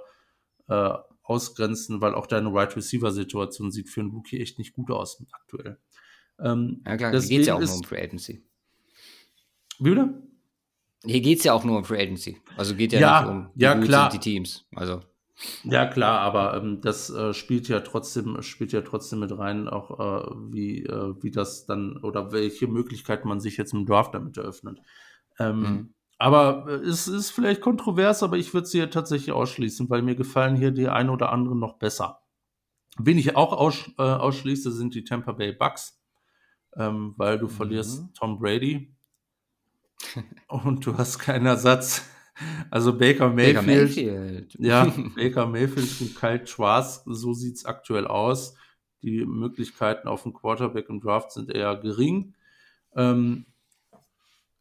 äh, ausgrenzen, weil auch deine Right Receiver Situation sieht für einen Rookie echt nicht gut aus aktuell. Ähm, ja klar, hier geht es ja auch nur um Free Agency. Wie bitte? Hier geht es ja auch nur um Free Agency. Also geht ja, ja nicht um ja, klar. die Teams. Also. Ja, klar, aber ähm, das äh, spielt ja trotzdem, spielt ja trotzdem mit rein, auch äh, wie, äh, wie das dann oder welche Möglichkeiten man sich jetzt im Draft damit eröffnet. Ähm, mhm. Aber äh, es ist vielleicht kontrovers, aber ich würde sie ja tatsächlich ausschließen, weil mir gefallen hier die ein oder anderen noch besser. Wen ich auch aus, äh, ausschließe, sind die Tampa Bay Bucks, ähm, weil du mhm. verlierst Tom Brady und du hast keinen Ersatz. Also Baker Mayfield. Baker Mayfield. Ja, Baker Mayfield und Kyle Schwarz, so sieht es aktuell aus. Die Möglichkeiten auf dem Quarterback im Draft sind eher gering. Ähm,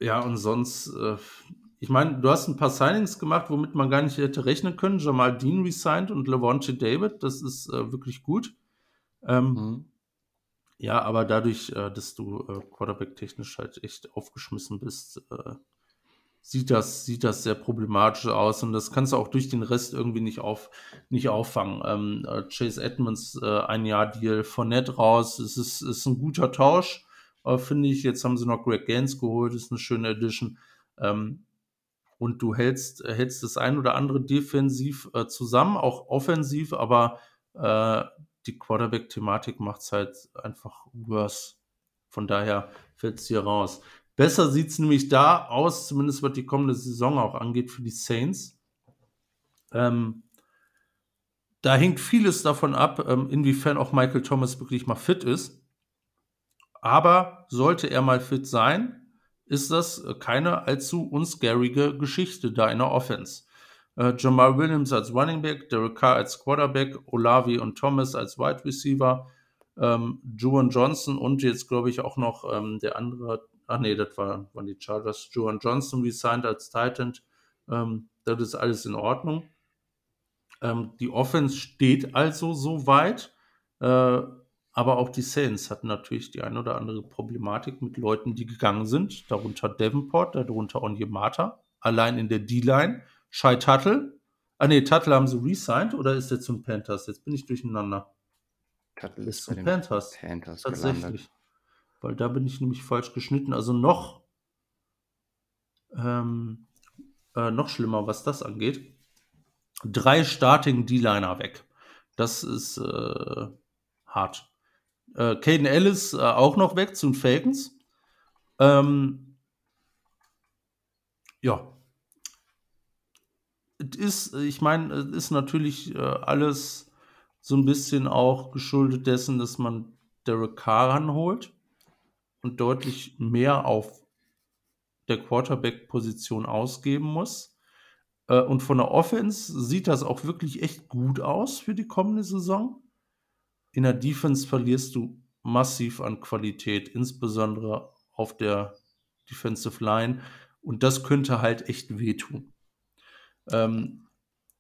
ja, und sonst, äh, ich meine, du hast ein paar Signings gemacht, womit man gar nicht hätte rechnen können. Jamal Dean resigned und Levante David, das ist äh, wirklich gut. Ähm, mhm. Ja, aber dadurch, äh, dass du äh, Quarterback-technisch halt echt aufgeschmissen bist, äh, sieht das, sieht das sehr problematisch aus und das kannst du auch durch den Rest irgendwie nicht, auf, nicht auffangen. Ähm, äh, Chase Edmonds, äh, ein Jahr Deal, von Nett raus, es ist, ist ein guter Tausch, äh, finde ich. Jetzt haben sie noch Greg Gaines geholt, ist eine schöne Edition. Ähm, und du hältst, hältst das ein oder andere defensiv äh, zusammen, auch offensiv, aber äh, die Quarterback-Thematik macht es halt einfach worse. Von daher fällt es hier raus. Besser sieht es nämlich da aus, zumindest was die kommende Saison auch angeht, für die Saints. Ähm, da hängt vieles davon ab, ähm, inwiefern auch Michael Thomas wirklich mal fit ist. Aber sollte er mal fit sein, ist das keine allzu unscarige Geschichte da in der Offense. Äh, Jamal Williams als Running Back, Derek Carr als Quarterback, Olavi und Thomas als Wide Receiver, ähm, Juan Johnson und jetzt glaube ich auch noch ähm, der andere Ach nee, das war, waren die Chargers. Joan Johnson resigned als Titan. Ähm, das ist alles in Ordnung. Ähm, die Offense steht also so weit. Äh, aber auch die Saints hatten natürlich die ein oder andere Problematik mit Leuten, die gegangen sind. Darunter Davenport, darunter Onyemata. Allein in der D-Line. Shai Tuttle. Ah ne, Tuttle haben sie resigned oder ist der zum Panthers? Jetzt bin ich durcheinander. Tuttle ist zum Panthers. Panthers Tatsächlich. Gelandet. Weil da bin ich nämlich falsch geschnitten. Also noch, ähm, äh, noch schlimmer, was das angeht. Drei Starting D-Liner weg. Das ist äh, hart. Äh, Caden Ellis äh, auch noch weg zu den Falcons. Ähm, ja. Ist, ich meine, es ist natürlich äh, alles so ein bisschen auch geschuldet dessen, dass man Derek Carr ranholt und deutlich mehr auf der Quarterback-Position ausgeben muss. Äh, und von der Offense sieht das auch wirklich echt gut aus für die kommende Saison in der Defense verlierst du massiv an Qualität, insbesondere auf der Defensive Line. Und das könnte halt echt wehtun. Ähm,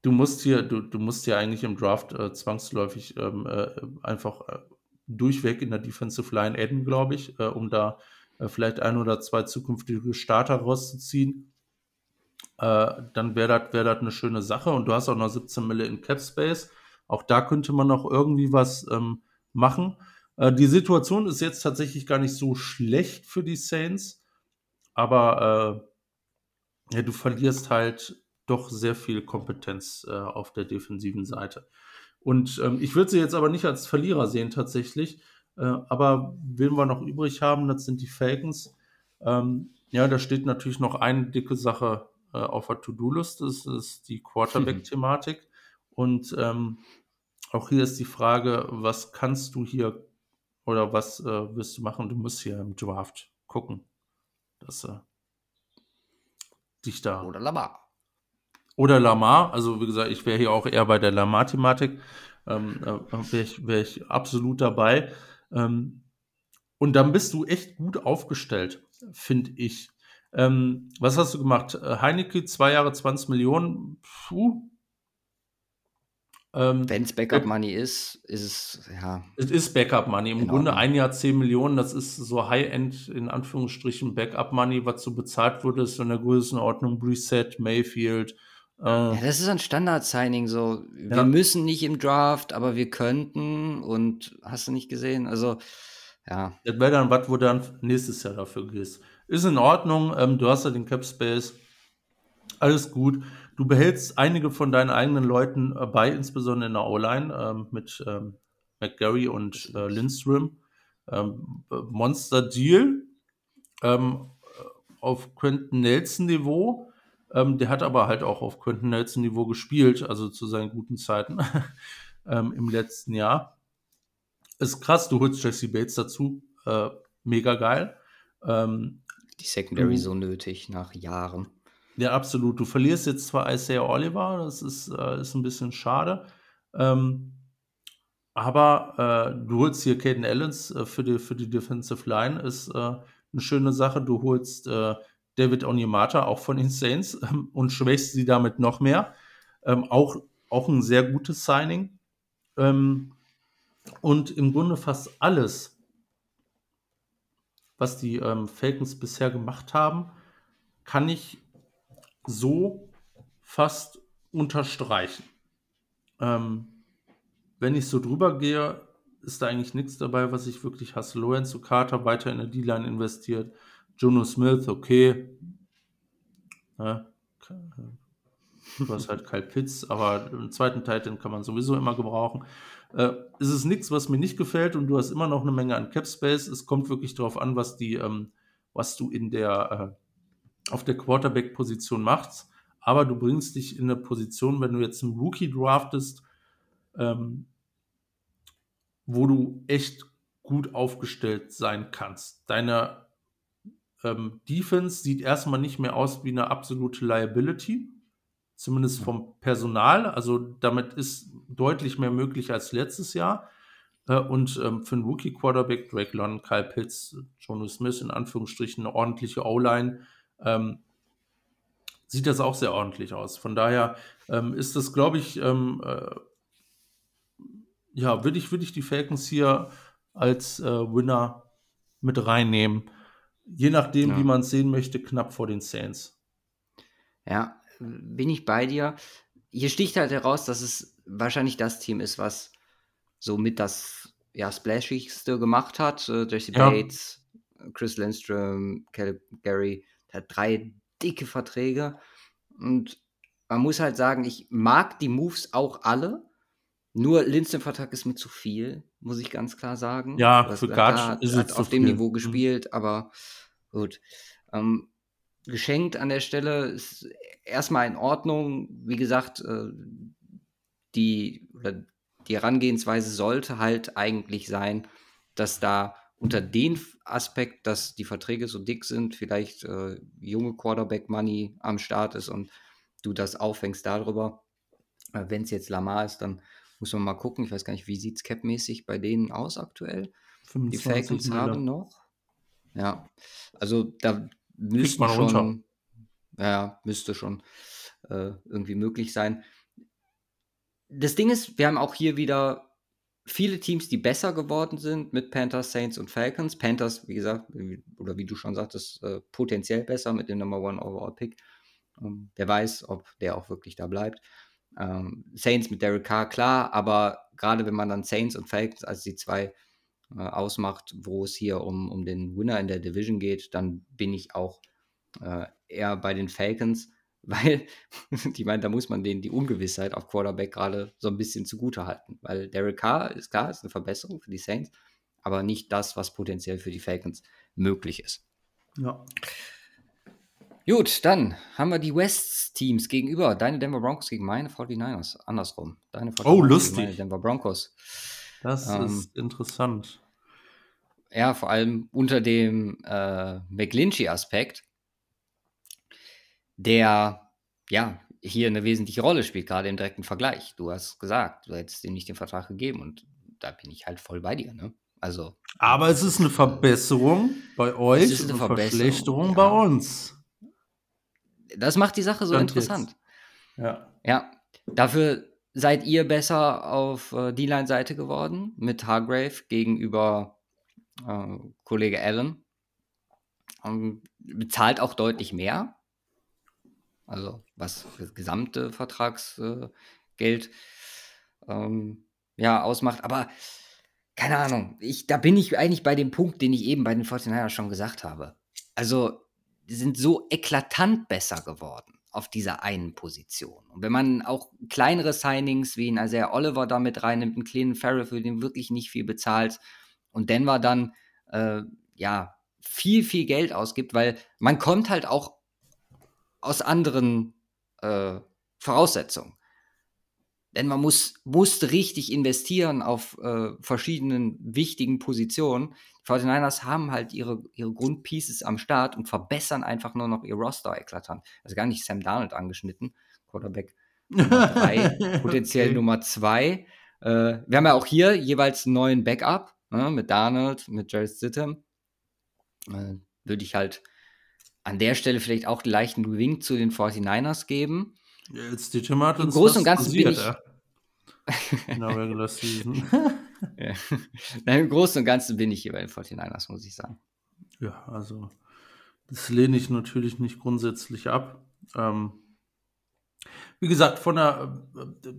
du musst hier, du, du musst hier eigentlich im Draft äh, zwangsläufig ähm, äh, einfach äh, durchweg in der Defensive Line adden, glaube ich, äh, um da äh, vielleicht ein oder zwei zukünftige Starter rauszuziehen. Äh, dann wäre das wär eine schöne Sache. Und du hast auch noch 17 Mille in Cap Space. Auch da könnte man noch irgendwie was ähm, machen. Äh, die Situation ist jetzt tatsächlich gar nicht so schlecht für die Saints, aber äh, ja, du verlierst halt doch sehr viel Kompetenz äh, auf der defensiven Seite. Und ähm, ich würde sie jetzt aber nicht als Verlierer sehen tatsächlich. Äh, aber wen wir noch übrig haben, das sind die Falcons. Ähm, ja, da steht natürlich noch eine dicke Sache äh, auf der To-Do-List. Das ist die Quarterback-Thematik. Und ähm, auch hier ist die Frage, was kannst du hier oder was äh, wirst du machen? Du musst hier im Draft gucken, dass äh, dich da. Oder Lamar. Oder Lamar. Also, wie gesagt, ich wäre hier auch eher bei der Lamar-Thematik. Ähm, wäre ich, wär ich absolut dabei. Ähm, und dann bist du echt gut aufgestellt, finde ich. Ähm, was hast du gemacht? Äh, Heineke, zwei Jahre 20 Millionen. Puh, ähm, Wenn es Backup Money ist, ist es, ja. Es ist Backup Money. Im Grunde ein Jahr 10 Millionen, das ist so High-End, in Anführungsstrichen, Backup Money, was so bezahlt wurde, ist so in der Größenordnung Reset, Mayfield. Äh, ja, das ist ein Standard-Signing, so. Wir ja. müssen nicht im Draft, aber wir könnten und hast du nicht gesehen? Also, ja. Das wäre dann was, wo du dann nächstes Jahr dafür gehst. Ist in Ordnung, ähm, du hast ja den Cap Space. Alles gut. Du behältst einige von deinen eigenen Leuten äh, bei, insbesondere in der O-Line ähm, mit ähm, McGarry und äh, Lindström. Ähm, Monster Deal ähm, auf Quentin Nelson Niveau. Ähm, der hat aber halt auch auf Quentin Nelson Niveau gespielt, also zu seinen guten Zeiten ähm, im letzten Jahr. Ist krass, du holst Jesse Bates dazu. Äh, mega geil. Die Secondary so nötig nach Jahren. Ja, absolut. Du verlierst jetzt zwar Isaiah Oliver, das ist, äh, ist ein bisschen schade. Ähm, aber äh, du holst hier Caden Allens äh, für, die, für die Defensive Line, ist äh, eine schöne Sache. Du holst äh, David Onyemata auch von den Saints ähm, und schwächst sie damit noch mehr. Ähm, auch, auch ein sehr gutes Signing. Ähm, und im Grunde fast alles, was die ähm, Falcons bisher gemacht haben, kann ich so fast unterstreichen. Ähm, wenn ich so drüber gehe, ist da eigentlich nichts dabei, was ich wirklich hasse. Lorenzo Carter weiter in der D-Line investiert. Jono Smith, okay. Ja, du hast halt Kyle Pitts, aber im zweiten Teil den kann man sowieso immer gebrauchen. Äh, es ist nichts, was mir nicht gefällt und du hast immer noch eine Menge an Cap Space. Es kommt wirklich darauf an, was die, ähm, was du in der äh, auf der Quarterback-Position machst, aber du bringst dich in eine Position, wenn du jetzt einen Rookie draftest, ähm, wo du echt gut aufgestellt sein kannst. Deine ähm, Defense sieht erstmal nicht mehr aus wie eine absolute Liability, zumindest vom Personal. Also damit ist deutlich mehr möglich als letztes Jahr. Äh, und ähm, für einen Rookie-Quarterback, Drake London, Kyle Pitts, Jonas Smith in Anführungsstrichen, eine ordentliche O-Line, ähm, sieht das auch sehr ordentlich aus. Von daher ähm, ist das, glaube ich, ähm, äh, ja, würde ich, würd ich die Falcons hier als äh, Winner mit reinnehmen. Je nachdem, ja. wie man es sehen möchte, knapp vor den Saints. Ja, bin ich bei dir. Hier sticht halt heraus, dass es wahrscheinlich das Team ist, was so mit das ja, Splashigste gemacht hat. Äh, Jesse ja. Bates, Chris Lindstrom, Caleb Gary, der hat drei dicke Verträge. Und man muss halt sagen, ich mag die Moves auch alle. Nur Lindstrom-Vertrag ist mir zu viel, muss ich ganz klar sagen. Ja, für Gatsch ist es auf dem viel. Niveau mhm. gespielt, aber gut. Ähm, geschenkt an der Stelle ist erstmal in Ordnung. Wie gesagt, äh, die, die Herangehensweise sollte halt eigentlich sein, dass da unter den Aspekt, dass die Verträge so dick sind, vielleicht äh, junge Quarterback-Money am Start ist und du das auffängst darüber. Äh, Wenn es jetzt Lamar ist, dann muss man mal gucken. Ich weiß gar nicht, wie sieht es capmäßig bei denen aus aktuell? Die Falcons haben noch. Ja, also da müsste schon, runter. ja, müsste schon äh, irgendwie möglich sein. Das Ding ist, wir haben auch hier wieder viele Teams, die besser geworden sind mit Panthers, Saints und Falcons. Panthers, wie gesagt, oder wie du schon sagtest, äh, potenziell besser mit dem Number One Overall Pick. Ähm, wer weiß, ob der auch wirklich da bleibt. Ähm, Saints mit Derek Carr, klar, aber gerade wenn man dann Saints und Falcons als die zwei äh, ausmacht, wo es hier um, um den Winner in der Division geht, dann bin ich auch äh, eher bei den Falcons, weil, ich meine, da muss man denen die Ungewissheit auf Quarterback gerade so ein bisschen zugute halten, weil Derek Carr ist klar, ist eine Verbesserung für die Saints, aber nicht das, was potenziell für die Falcons möglich ist. Ja. Gut, dann haben wir die West-Teams gegenüber. Deine Denver Broncos gegen meine 49ers. Andersrum. Deine 49ers oh, lustig. Gegen meine Denver Broncos. Das ähm, ist interessant. Ja, vor allem unter dem äh, McGlinchey-Aspekt, der ja hier eine wesentliche Rolle spielt, gerade im direkten Vergleich. Du hast gesagt, du hättest ihm nicht den Vertrag gegeben und da bin ich halt voll bei dir. Ne? Also, Aber es ist eine Verbesserung bei euch, es ist eine, eine Verschlechterung ja. bei uns. Das macht die Sache so Stand interessant. Jetzt. Ja. Ja. Dafür seid ihr besser auf äh, die Line-Seite geworden mit Hargrave gegenüber äh, Kollege Allen. Ähm, bezahlt auch deutlich mehr. Also was das gesamte Vertragsgeld äh, ähm, ja, ausmacht. Aber keine Ahnung, ich, da bin ich eigentlich bei dem Punkt, den ich eben bei den 49ers schon gesagt habe. Also die sind so eklatant besser geworden auf dieser einen Position. Und wenn man auch kleinere Signings wie ein Isaiah Oliver da mit reinnimmt, einen kleinen Farrell, für den wirklich nicht viel bezahlt und Denver dann äh, ja viel, viel Geld ausgibt, weil man kommt halt auch aus anderen äh, Voraussetzungen. Denn man muss, musste richtig investieren auf äh, verschiedenen wichtigen Positionen. Die 49ers haben halt ihre, ihre Grundpieces am Start und verbessern einfach nur noch ihr Roster eklatant. Also gar nicht Sam Darnold angeschnitten, Quarterback Nummer 3, potenziell okay. Nummer 2. Äh, wir haben ja auch hier jeweils einen neuen Backup ne, mit Darnold, mit Jared Stittem. Äh, Würde ich halt an der Stelle vielleicht auch einen leichten Wink zu den 49ers geben. Jetzt die Tomaten. Im Großen und Ganzen bin ich. Regular Season. ja. Nein, Im Großen und Ganzen bin ich hier bei den 49ers, muss ich sagen. Ja, also das lehne ich natürlich nicht grundsätzlich ab. Ähm, wie gesagt, von der,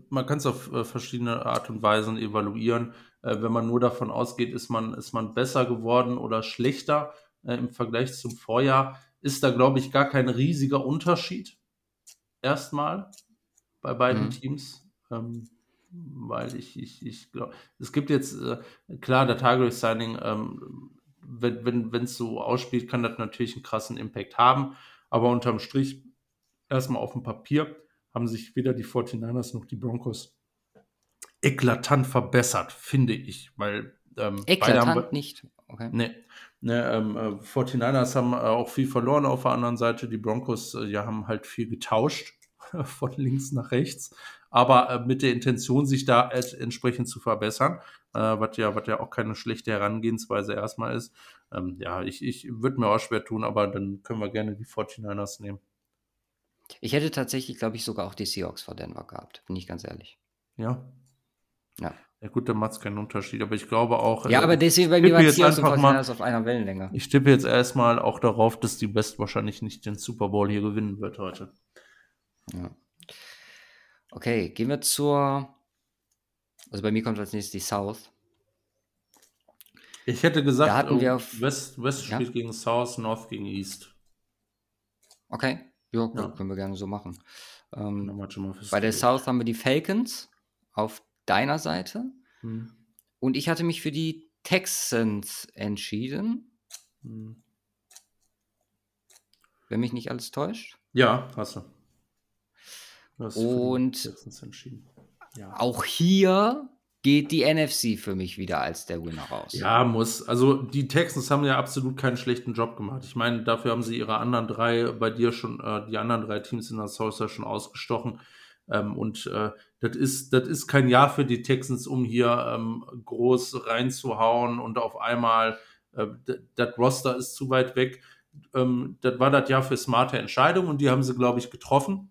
man kann es auf äh, verschiedene Art und Weisen evaluieren. Äh, wenn man nur davon ausgeht, ist man, ist man besser geworden oder schlechter äh, im Vergleich zum Vorjahr, ist da, glaube ich, gar kein riesiger Unterschied erstmal bei beiden mhm. Teams. Ähm, weil ich, ich, ich glaube, es gibt jetzt, äh, klar, der Target Signing, ähm, wenn es wenn, so ausspielt, kann das natürlich einen krassen Impact haben. Aber unterm Strich, erstmal auf dem Papier, haben sich weder die 49ers noch die Broncos eklatant verbessert, finde ich. Weil ähm, eklatant haben, nicht. Okay. Nee. Ne, ähm, 49ers äh, haben äh, auch viel verloren auf der anderen Seite. Die Broncos äh, ja, haben halt viel getauscht von links nach rechts, aber mit der Intention, sich da entsprechend zu verbessern, was ja, was ja auch keine schlechte Herangehensweise erstmal ist. Ähm, ja, ich, ich würde mir auch schwer tun, aber dann können wir gerne die 49ers nehmen. Ich hätte tatsächlich, glaube ich, sogar auch die Seahawks vor Denver gehabt, bin ich ganz ehrlich. Ja. Ja. Ja gut, dann macht es keinen Unterschied, aber ich glaube auch. Ja, äh, aber deswegen bei mir war Seahawks und mal, auf einer Wellenlänge. Ich tippe jetzt erstmal auch darauf, dass die Best wahrscheinlich nicht den Super Bowl hier gewinnen wird heute. Ja. Okay, gehen wir zur. Also bei mir kommt als nächstes die South. Ich hätte gesagt, da hatten wir auf, West, West ja? spielt gegen South, North gegen East. Okay, jo, ja, können wir gerne so machen. Ähm, bei der South haben wir die Falcons auf deiner Seite. Hm. Und ich hatte mich für die Texans entschieden. Hm. Wenn mich nicht alles täuscht. Ja, hast du. hast Und ja. auch hier geht die NFC für mich wieder als der Winner raus. Ja, muss. Also die Texans haben ja absolut keinen schlechten Job gemacht. Ich meine, dafür haben sie ihre anderen drei bei dir schon, äh, die anderen drei Teams in der South schon ausgestochen. Ähm, und äh, das ist, das ist kein Jahr für die Texans, um hier ähm, groß reinzuhauen und auf einmal, äh, das Roster ist zu weit weg. Ähm, das war das Jahr für smarte Entscheidungen und die haben sie, glaube ich, getroffen.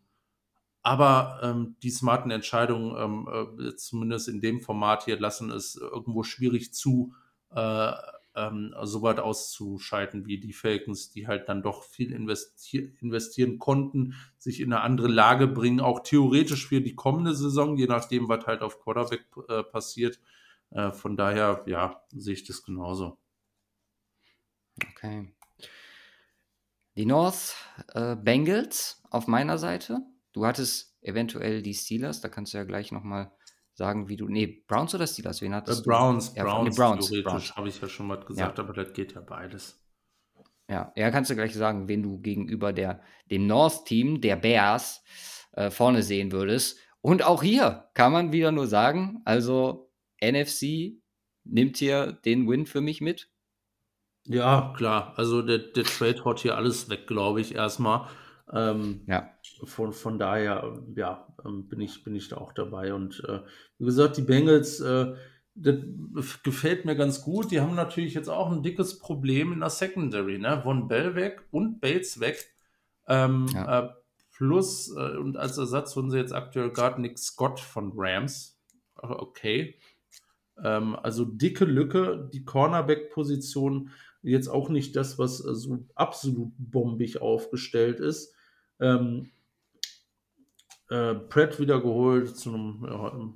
Aber ähm, die smarten Entscheidungen, ähm, äh, zumindest in dem Format hier, lassen es irgendwo schwierig zu, äh, ähm, so weit auszuschalten wie die Falcons, die halt dann doch viel investier investieren konnten, sich in eine andere Lage bringen, auch theoretisch für die kommende Saison, je nachdem, was halt auf Quarterback äh, passiert. Äh, von daher, ja, sehe ich das genauso. Okay. Die North äh, Bengals auf meiner Seite. Du hattest eventuell die Steelers, da kannst du ja gleich nochmal sagen, wie du. Nee, Browns oder Steelers? Wen hattest äh, Browns, du? Browns, nee, Browns. Browns. habe ich ja schon mal gesagt, ja. aber das geht ja beides. Ja, ja, kannst du gleich sagen, wen du gegenüber der, dem North-Team, der Bears, äh, vorne sehen würdest. Und auch hier kann man wieder nur sagen, also NFC nimmt hier den Win für mich mit. Ja, klar. Also der, der Trade haut hier alles weg, glaube ich, erstmal. Ähm, ja. Von, von daher, ja, ähm, bin, ich, bin ich da auch dabei. Und äh, wie gesagt, die Bengals, äh, das gefällt mir ganz gut. Die haben natürlich jetzt auch ein dickes Problem in der Secondary. Ne? Von Bell weg und Bates weg. Ähm, ja. äh, plus, äh, und als Ersatz holen sie jetzt aktuell gerade Nick Scott von Rams. Okay. Ähm, also dicke Lücke. Die Cornerback-Position jetzt auch nicht das, was äh, so absolut bombig aufgestellt ist. Ähm, äh, Pratt wieder geholt zu einem ja,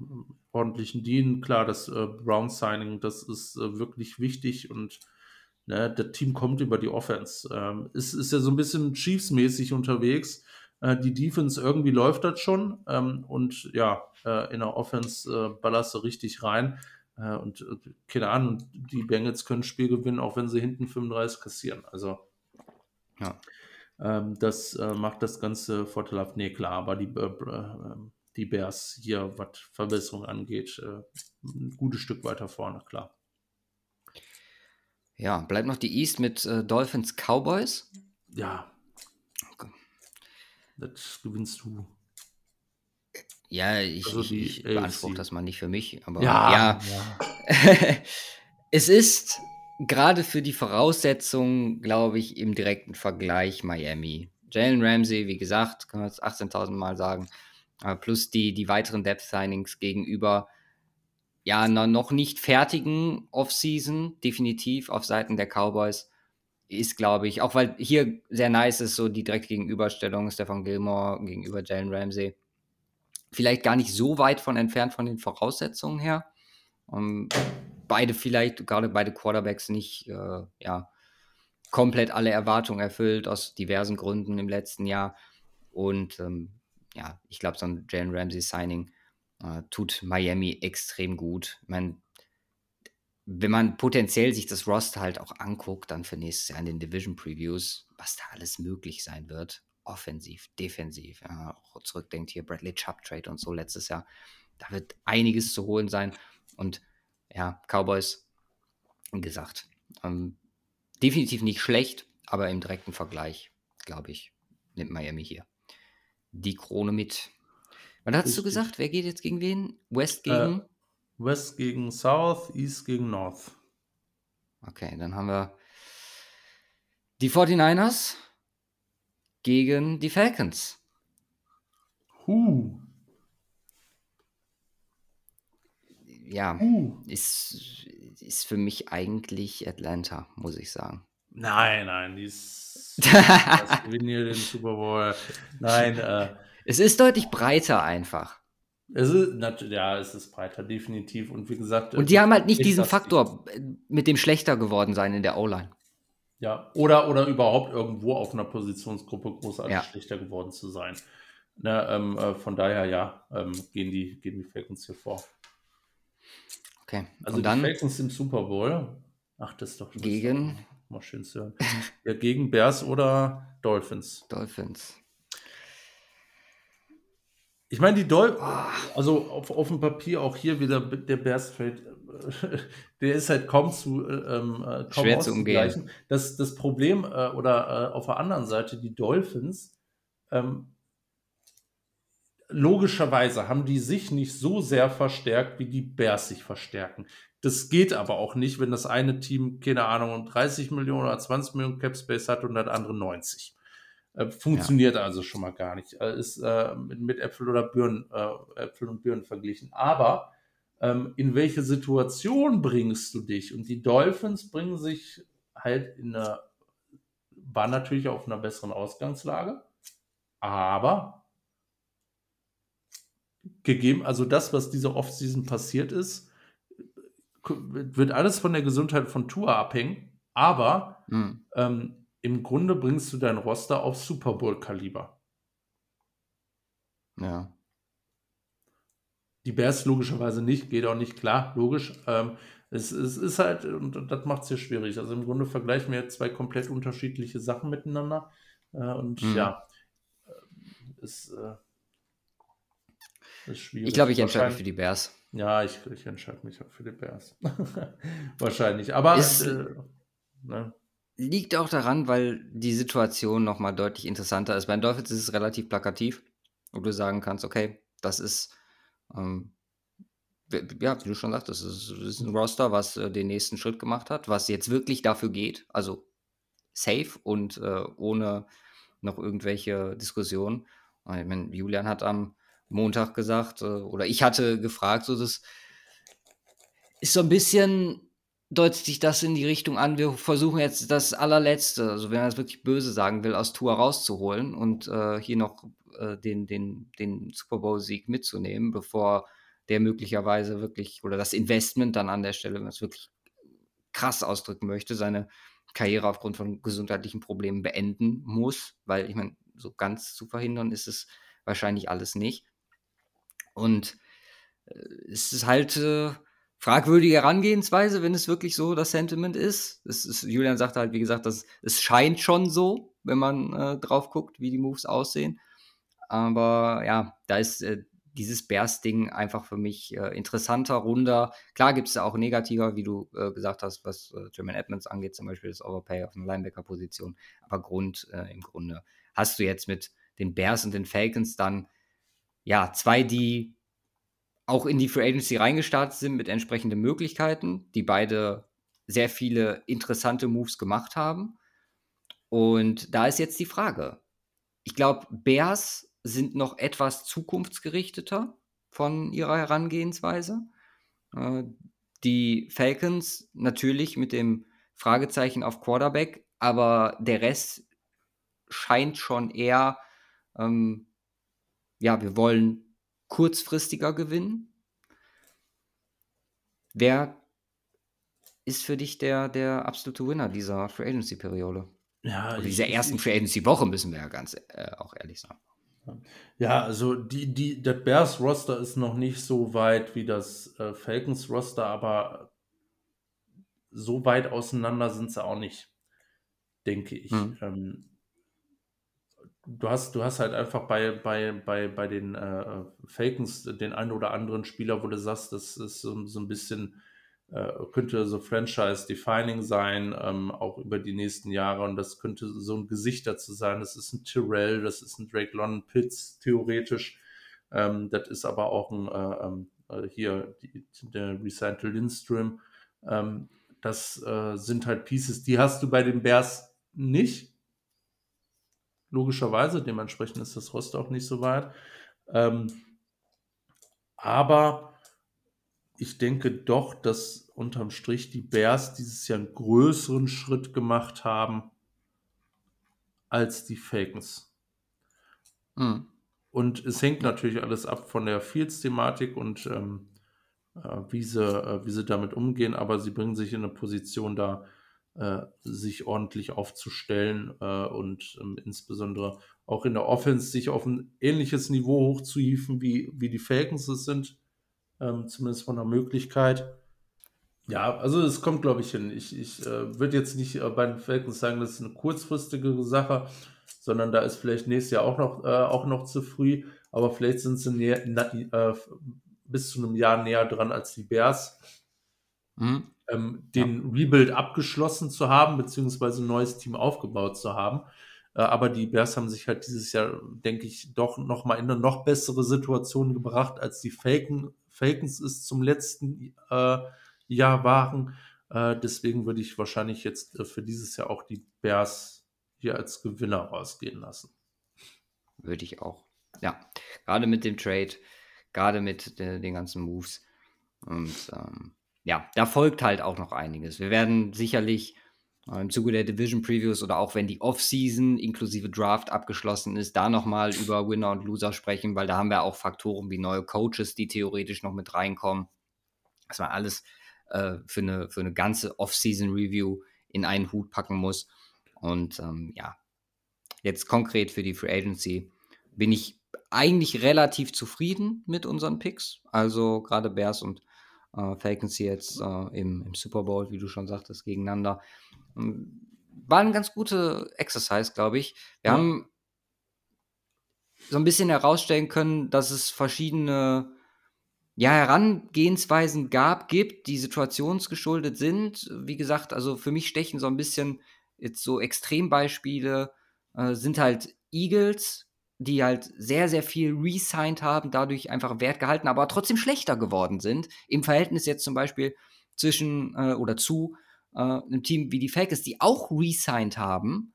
ordentlichen Dean. Klar, das äh, Brown-Signing, das ist äh, wirklich wichtig und ne, das Team kommt über die Offense. Ähm, ist, ist ja so ein bisschen Chiefs-mäßig unterwegs. Äh, die Defense irgendwie läuft das schon ähm, und ja, äh, in der Offense äh, ballerst du richtig rein. Äh, und keine Ahnung, die Bengals können Spiel gewinnen, auch wenn sie hinten 35 kassieren. Also ja. Ähm, das äh, macht das Ganze vorteilhaft. Nee, klar, aber die, äh, äh, die Bears hier, was Verbesserung angeht, äh, ein gutes Stück weiter vorne, klar. Ja, bleibt noch die East mit äh, Dolphins Cowboys. Ja. Okay. Das gewinnst du. Ja, ich, also ich, ich beanspruche das mal nicht für mich, aber ja. ja. ja. es ist gerade für die Voraussetzungen, glaube ich, im direkten Vergleich Miami. Jalen Ramsey, wie gesagt, können wir es 18.000 Mal sagen, äh, plus die, die weiteren Depth-Signings gegenüber ja, noch nicht fertigen Offseason, definitiv auf Seiten der Cowboys, ist, glaube ich, auch weil hier sehr nice ist, so die direkte Gegenüberstellung Stefan Gilmore gegenüber Jalen Ramsey. Vielleicht gar nicht so weit von entfernt von den Voraussetzungen her. Um, beide vielleicht, gerade beide Quarterbacks nicht, äh, ja, komplett alle Erwartungen erfüllt aus diversen Gründen im letzten Jahr. Und ähm, ja, ich glaube, so ein Jalen Ramsey Signing äh, tut Miami extrem gut. Ich meine, wenn man potenziell sich das Roster halt auch anguckt, dann für nächstes Jahr in den Division Previews, was da alles möglich sein wird, offensiv, defensiv, ja, auch zurückdenkt hier Bradley Chubb Trade und so letztes Jahr, da wird einiges zu holen sein und ja, Cowboys, gesagt, ähm, definitiv nicht schlecht, aber im direkten Vergleich, glaube ich, nimmt Miami hier die Krone mit. Was hast Richtig. du gesagt? Wer geht jetzt gegen wen? West äh, gegen? Äh, West gegen South, East gegen North. Okay, dann haben wir die 49ers gegen die Falcons. Huh. Ja, uh. ist, ist für mich eigentlich Atlanta, muss ich sagen. Nein, nein, die ist. das gewinnen hier den Super Bowl. Nein, äh, Es ist deutlich breiter einfach. Es ist, ja, es ist breiter, definitiv. Und wie gesagt. Und die haben halt nicht diesen Faktor mit dem schlechter geworden sein in der O-Line. Ja, oder, oder überhaupt irgendwo auf einer Positionsgruppe großartig ja. schlechter geworden zu sein. Ne, ähm, äh, von daher, ja, ähm, gehen, die, gehen die Falcons hier vor. Okay. Also Und dann, die Falcons im Super Bowl. Ach, das ist doch. Gegen. Mal schön zu hören. ja, gegen Bears oder Dolphins? Dolphins. Ich meine, die Dolphins, ah. also auf, auf dem Papier auch hier wieder der Bears Trade, der ist halt kaum zu, ähm, äh, kaum Schwer zu umgehen. Das, das Problem, äh, oder äh, auf der anderen Seite, die Dolphins, ähm, logischerweise haben die sich nicht so sehr verstärkt, wie die Bears sich verstärken. Das geht aber auch nicht, wenn das eine Team, keine Ahnung, 30 Millionen oder 20 Millionen Cap Space hat und das andere 90. Äh, funktioniert ja. also schon mal gar nicht. Äh, ist äh, mit, mit, Äpfel oder Birnen, äh, Äpfel und Birnen verglichen. Aber ähm, in welche Situation bringst du dich? Und die Dolphins bringen sich halt in einer, war natürlich auf einer besseren Ausgangslage, aber gegeben, also das, was diese Offseason passiert ist, wird alles von der Gesundheit von Tua abhängen, aber mhm. ähm, im Grunde bringst du dein Roster auf Super Bowl-Kaliber. Ja. Die Bears logischerweise nicht, geht auch nicht, klar, logisch. Ähm, es, es, ist halt, und das macht es hier schwierig. Also im Grunde vergleichen wir zwei komplett unterschiedliche Sachen miteinander. Äh, und mhm. ja, äh, es äh, ist schwierig. Ich glaube, ich entscheide mich für die Bears. Ja, ich, ich entscheide mich auch für die Bears. Wahrscheinlich. Aber es äh, ne? liegt auch daran, weil die Situation nochmal deutlich interessanter ist. Bei den Dolphins ist es relativ plakativ, wo du sagen kannst, okay, das ist ähm, ja, wie du schon sagst, das ist, ein Roster, was äh, den nächsten Schritt gemacht hat, was jetzt wirklich dafür geht, also safe und äh, ohne noch irgendwelche Diskussionen. Ich meine, Julian hat am Montag gesagt, äh, oder ich hatte gefragt, so das ist so ein bisschen, deutet sich das in die Richtung an, wir versuchen jetzt das allerletzte, also wenn man das wirklich böse sagen will, aus Tour rauszuholen und äh, hier noch äh, den, den, den Super Bowl-Sieg mitzunehmen, bevor der möglicherweise wirklich, oder das Investment dann an der Stelle, wenn man es wirklich krass ausdrücken möchte, seine Karriere aufgrund von gesundheitlichen Problemen beenden muss, weil ich meine, so ganz zu verhindern ist es wahrscheinlich alles nicht. Und äh, es ist halt äh, fragwürdige Herangehensweise, wenn es wirklich so das Sentiment ist. ist Julian sagte halt, wie gesagt, dass es scheint schon so, wenn man äh, drauf guckt, wie die Moves aussehen. Aber ja, da ist äh, dieses Bears-Ding einfach für mich äh, interessanter, runder. Klar gibt es auch negativer, wie du äh, gesagt hast, was äh, German Edmonds angeht, zum Beispiel das Overpay auf einer Linebacker-Position. Aber Grund äh, im Grunde hast du jetzt mit den Bears und den Falcons dann ja zwei, die auch in die Free Agency reingestartet sind mit entsprechenden Möglichkeiten, die beide sehr viele interessante Moves gemacht haben. Und da ist jetzt die Frage. Ich glaube, Bears sind noch etwas zukunftsgerichteter von ihrer Herangehensweise. Äh, die Falcons natürlich mit dem Fragezeichen auf Quarterback, aber der Rest scheint schon eher, ähm, ja, wir wollen kurzfristiger gewinnen. Wer ist für dich der, der absolute Winner dieser Free Agency-Periode? Ja, Oder dieser ersten Free Agency-Woche müssen wir ja ganz äh, auch ehrlich sagen. Ja, also die, die, der Bears Roster ist noch nicht so weit wie das äh, Falcons Roster, aber so weit auseinander sind sie auch nicht, denke ich. Mhm. Ähm, du hast, du hast halt einfach bei, bei, bei, bei den äh, Falcons den einen oder anderen Spieler, wo du sagst, das ist so, so ein bisschen äh, könnte so Franchise-defining sein, ähm, auch über die nächsten Jahre. Und das könnte so ein Gesicht dazu sein. Das ist ein Tyrell, das ist ein Drake London Pitts, theoretisch. Ähm, das ist aber auch ein, äh, ähm, äh, hier die, der Recital Lindström. Ähm, das äh, sind halt Pieces, die hast du bei den Bears nicht. Logischerweise, dementsprechend ist das Rost auch nicht so weit. Ähm, aber ich denke doch, dass unterm Strich die Bears dieses Jahr einen größeren Schritt gemacht haben als die Falcons. Mhm. Und es hängt natürlich alles ab von der Fields-Thematik und ähm, äh, wie, sie, äh, wie sie damit umgehen, aber sie bringen sich in eine Position da, sich ordentlich aufzustellen äh, und ähm, insbesondere auch in der Offense sich auf ein ähnliches Niveau hochzuhieven, wie, wie die Falcons es sind, ähm, zumindest von der Möglichkeit. Ja, also es kommt, glaube ich, hin. Ich, ich äh, würde jetzt nicht äh, bei den Falcons sagen, das ist eine kurzfristige Sache, sondern da ist vielleicht nächstes Jahr auch noch, äh, auch noch zu früh, aber vielleicht sind sie näher, na, äh, bis zu einem Jahr näher dran als die Bears. Mhm. Ähm, den ja. Rebuild abgeschlossen zu haben, beziehungsweise ein neues Team aufgebaut zu haben. Äh, aber die Bears haben sich halt dieses Jahr, denke ich, doch noch mal in eine noch bessere Situation gebracht, als die Falcon, Falcons es zum letzten äh, Jahr waren. Äh, deswegen würde ich wahrscheinlich jetzt äh, für dieses Jahr auch die Bears hier als Gewinner rausgehen lassen. Würde ich auch. Ja, gerade mit dem Trade, gerade mit de, den ganzen Moves. Und ähm, ja, da folgt halt auch noch einiges. Wir werden sicherlich äh, im Zuge der Division Previews oder auch wenn die Offseason inklusive Draft abgeschlossen ist, da nochmal über Winner und Loser sprechen, weil da haben wir auch Faktoren wie neue Coaches, die theoretisch noch mit reinkommen. Das war alles äh, für, eine, für eine ganze Offseason Review in einen Hut packen muss. Und ähm, ja, jetzt konkret für die Free Agency bin ich eigentlich relativ zufrieden mit unseren Picks. Also gerade Bears und äh, Falcons jetzt äh, im, im Super Bowl, wie du schon sagtest, gegeneinander. War ein ganz gute Exercise, glaube ich. Wir ja. haben so ein bisschen herausstellen können, dass es verschiedene ja, Herangehensweisen gab, gibt, die situationsgeschuldet sind. Wie gesagt, also für mich stechen so ein bisschen jetzt so Extrembeispiele äh, sind halt Eagles, die halt sehr, sehr viel resigned haben, dadurch einfach Wert gehalten, aber trotzdem schlechter geworden sind. Im Verhältnis jetzt zum Beispiel zwischen äh, oder zu äh, einem Team wie die Falcons, die auch resigned haben,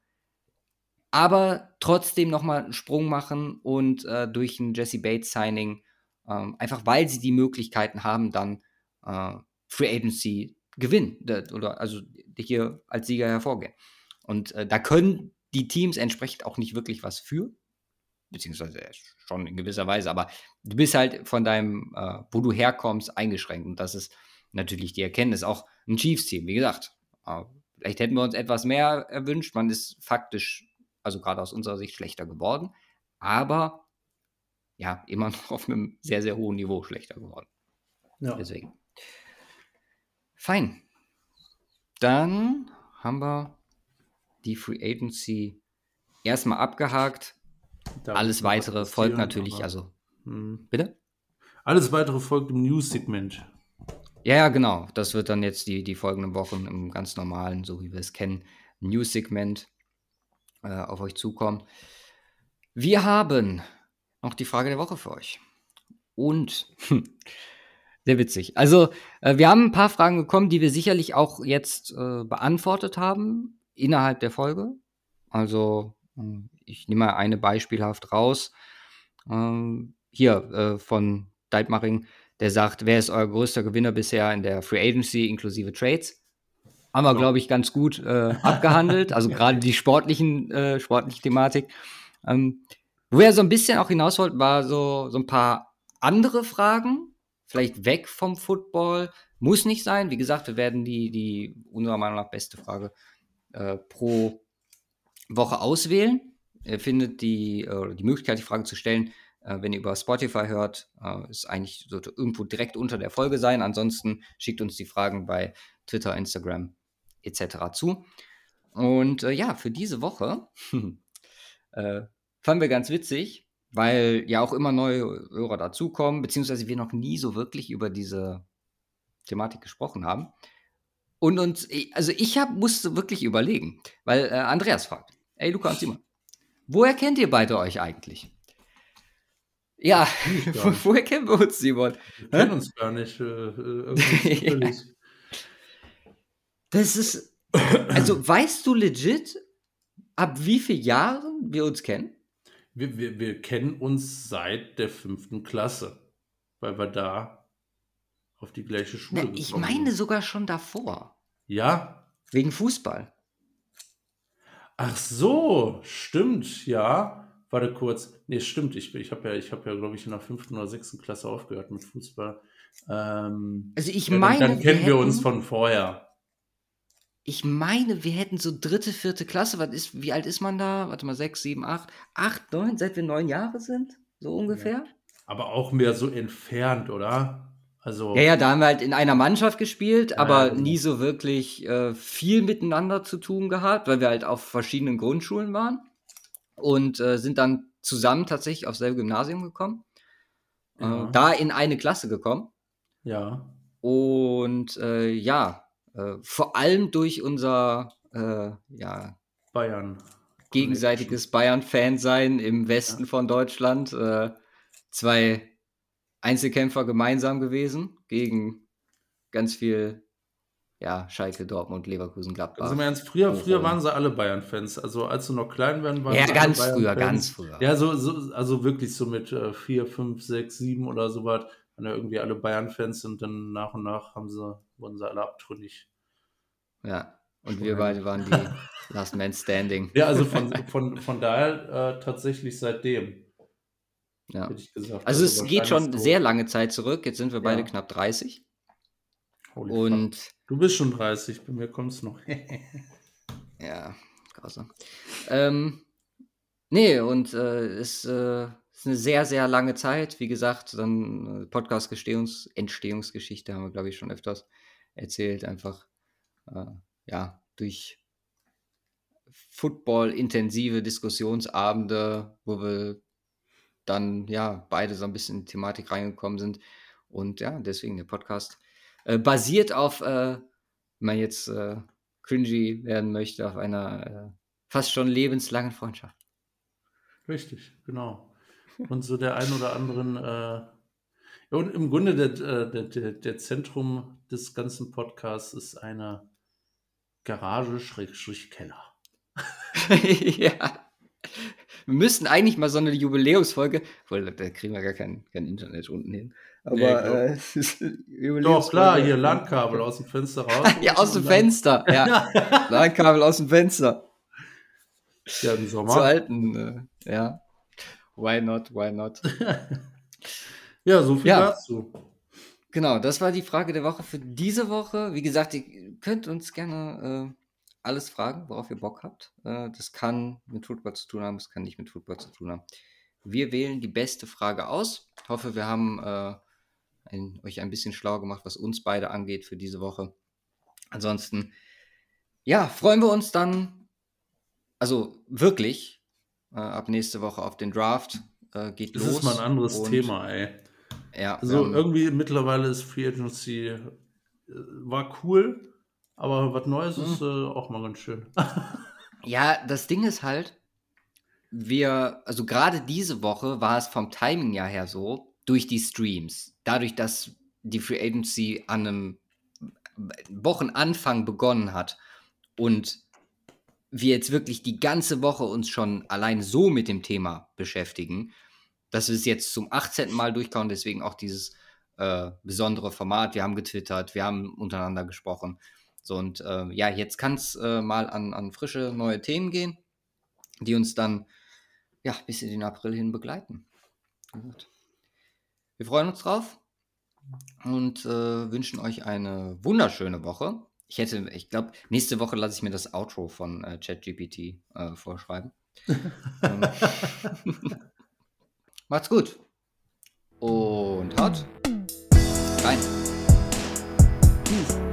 aber trotzdem nochmal einen Sprung machen und äh, durch ein Jesse Bates Signing, ähm, einfach weil sie die Möglichkeiten haben, dann äh, Free Agency gewinnen oder also hier als Sieger hervorgehen. Und äh, da können die Teams entsprechend auch nicht wirklich was für, beziehungsweise schon in gewisser Weise, aber du bist halt von deinem, äh, wo du herkommst, eingeschränkt. Und das ist natürlich die Erkenntnis. Auch ein Chiefs-Team, wie gesagt, äh, vielleicht hätten wir uns etwas mehr erwünscht. Man ist faktisch, also gerade aus unserer Sicht, schlechter geworden, aber ja, immer noch auf einem sehr, sehr hohen Niveau schlechter geworden. Ja. Deswegen. Fein. Dann haben wir die Free Agency erstmal abgehakt. Da Alles weitere folgt natürlich, also. Hm. Bitte? Alles weitere folgt im News-Segment. Ja, ja, genau. Das wird dann jetzt die, die folgenden Wochen im ganz normalen, so wie wir es kennen, News-Segment äh, auf euch zukommen. Wir haben noch die Frage der Woche für euch. Und sehr witzig. Also, äh, wir haben ein paar Fragen bekommen, die wir sicherlich auch jetzt äh, beantwortet haben innerhalb der Folge. Also, hm, ich nehme mal eine beispielhaft raus. Ähm, hier äh, von Deitmaring, der sagt, wer ist euer größter Gewinner bisher in der Free Agency inklusive Trades? Haben wir, glaube ich, ganz gut äh, abgehandelt. Also gerade die sportlichen, äh, sportliche Thematik. Ähm, wo er so ein bisschen auch hinaus wollte, war so, so ein paar andere Fragen. Vielleicht weg vom Football. Muss nicht sein. Wie gesagt, wir werden die, die unserer Meinung nach beste Frage äh, pro Woche auswählen. Ihr findet die, äh, die Möglichkeit, die Frage zu stellen, äh, wenn ihr über Spotify hört. Äh, ist eigentlich so irgendwo direkt unter der Folge sein. Ansonsten schickt uns die Fragen bei Twitter, Instagram etc. zu. Und äh, ja, für diese Woche äh, fanden wir ganz witzig, weil ja auch immer neue Hörer dazukommen, beziehungsweise wir noch nie so wirklich über diese Thematik gesprochen haben. Und uns, also ich hab, musste wirklich überlegen, weil äh, Andreas fragt, ey Luca und Simon, woher kennt ihr beide euch eigentlich? Ja, wo, woher kennen wir uns, Simon? Wir kennen uns gar nicht. Äh, äh das ist, also weißt du legit, ab wie vielen Jahren wir uns kennen? Wir, wir, wir kennen uns seit der fünften Klasse, weil wir da auf die gleiche Schule Na, Ich meine sogar schon davor. Ja? Wegen Fußball. Ach so, stimmt, ja. Warte kurz. Nee, stimmt. Ich, ich habe ja, ich hab ja, glaube ich, in der fünften oder sechsten Klasse aufgehört mit Fußball. Ähm, also ich ja, meine. Dann, dann kennen wir, wir hätten, uns von vorher. Ich meine, wir hätten so dritte, vierte Klasse. Was ist, wie alt ist man da? Warte mal, sechs, sieben, acht, acht, neun, seit wir neun Jahre sind? So ungefähr? Ja. Aber auch mehr so entfernt, oder? Also, ja, ja, da haben wir halt in einer Mannschaft gespielt, aber ja, nie so wirklich äh, viel miteinander zu tun gehabt, weil wir halt auf verschiedenen Grundschulen waren und äh, sind dann zusammen tatsächlich aufs selbe Gymnasium gekommen. Äh, ja. Äh, da in eine Klasse gekommen. Ja. Und äh, ja, äh, vor allem durch unser ja, Bayern. Gegenseitiges Bayern-Fan-Sein im Westen ja. von Deutschland. zwei Einzelkämpfer gemeinsam gewesen gegen ganz viel, ja, Schalke, Dortmund, Leverkusen, Gladbach. Also ernst, früher, früher waren sie alle Bayern-Fans. Also als du noch klein waren, waren Ja, ganz früher, ganz früher. Ja, so, so, also wirklich so mit äh, vier, fünf, sechs, sieben oder so was, waren ja irgendwie alle Bayern-Fans und dann nach und nach haben sie, wurden sie alle abtrünnig. Ja, und wir beide waren die Last Man Standing. Ja, also von, von, von daher äh, tatsächlich seitdem. Ja. Gesagt, also, also es geht schon sehr lange Zeit zurück. Jetzt sind wir beide ja. knapp 30. Holy und fuck. du bist schon 30, bei mir kommt es noch. ja, grausam. Ähm, nee, und äh, es äh, ist eine sehr, sehr lange Zeit. Wie gesagt, dann äh, Podcast-Entstehungsgeschichte haben wir, glaube ich, schon öfters erzählt. Einfach, äh, ja, durch Football-intensive Diskussionsabende, wo wir dann ja beide so ein bisschen in die Thematik reingekommen sind. Und ja, deswegen der Podcast äh, basiert auf, äh, wenn man jetzt äh, cringy werden möchte, auf einer äh, fast schon lebenslangen Freundschaft. Richtig, genau. Und so der ein oder anderen, äh, und im Grunde der, äh, der, der, der Zentrum des ganzen Podcasts ist eine Garage-Keller. ja. Wir müssten eigentlich mal so eine Jubiläumsfolge, obwohl da kriegen wir gar kein, kein Internet unten hin. Aber nee, äh, Doch, klar, hier Landkabel aus dem Fenster raus. ja, aus dem Fenster, ja. Landkabel aus dem Fenster. Ja, im Sommer. Zu alten, äh, ja. Why not, why not? ja, so viel ja. dazu. Genau, das war die Frage der Woche für diese Woche. Wie gesagt, ihr könnt uns gerne äh, alles fragen, worauf ihr Bock habt. Äh, das kann mit Football zu tun haben, das kann nicht mit Football zu tun haben. Wir wählen die beste Frage aus. Ich hoffe, wir haben äh, ein, euch ein bisschen schlau gemacht, was uns beide angeht für diese Woche. Ansonsten, ja, freuen wir uns dann, also wirklich, äh, ab nächste Woche auf den Draft. Äh, geht das los. Das ist mal ein anderes und, Thema, ey. Ja, also irgendwie mittlerweile ist Free Agency äh, war cool, aber was Neues mhm. ist äh, auch mal ganz schön. ja, das Ding ist halt, wir, also gerade diese Woche war es vom Timing ja her so, durch die Streams, dadurch, dass die Free Agency an einem Wochenanfang begonnen hat und wir jetzt wirklich die ganze Woche uns schon allein so mit dem Thema beschäftigen, dass wir es jetzt zum 18. Mal durchkauen, deswegen auch dieses äh, besondere Format. Wir haben getwittert, wir haben untereinander gesprochen. So, und äh, ja, jetzt kann es äh, mal an, an frische neue Themen gehen, die uns dann ja bis in den April hin begleiten. Gut. Wir freuen uns drauf und äh, wünschen euch eine wunderschöne Woche. Ich hätte, ich glaube, nächste Woche lasse ich mir das Outro von äh, ChatGPT äh, vorschreiben. Ähm, macht's gut. Und haut rein. Peace.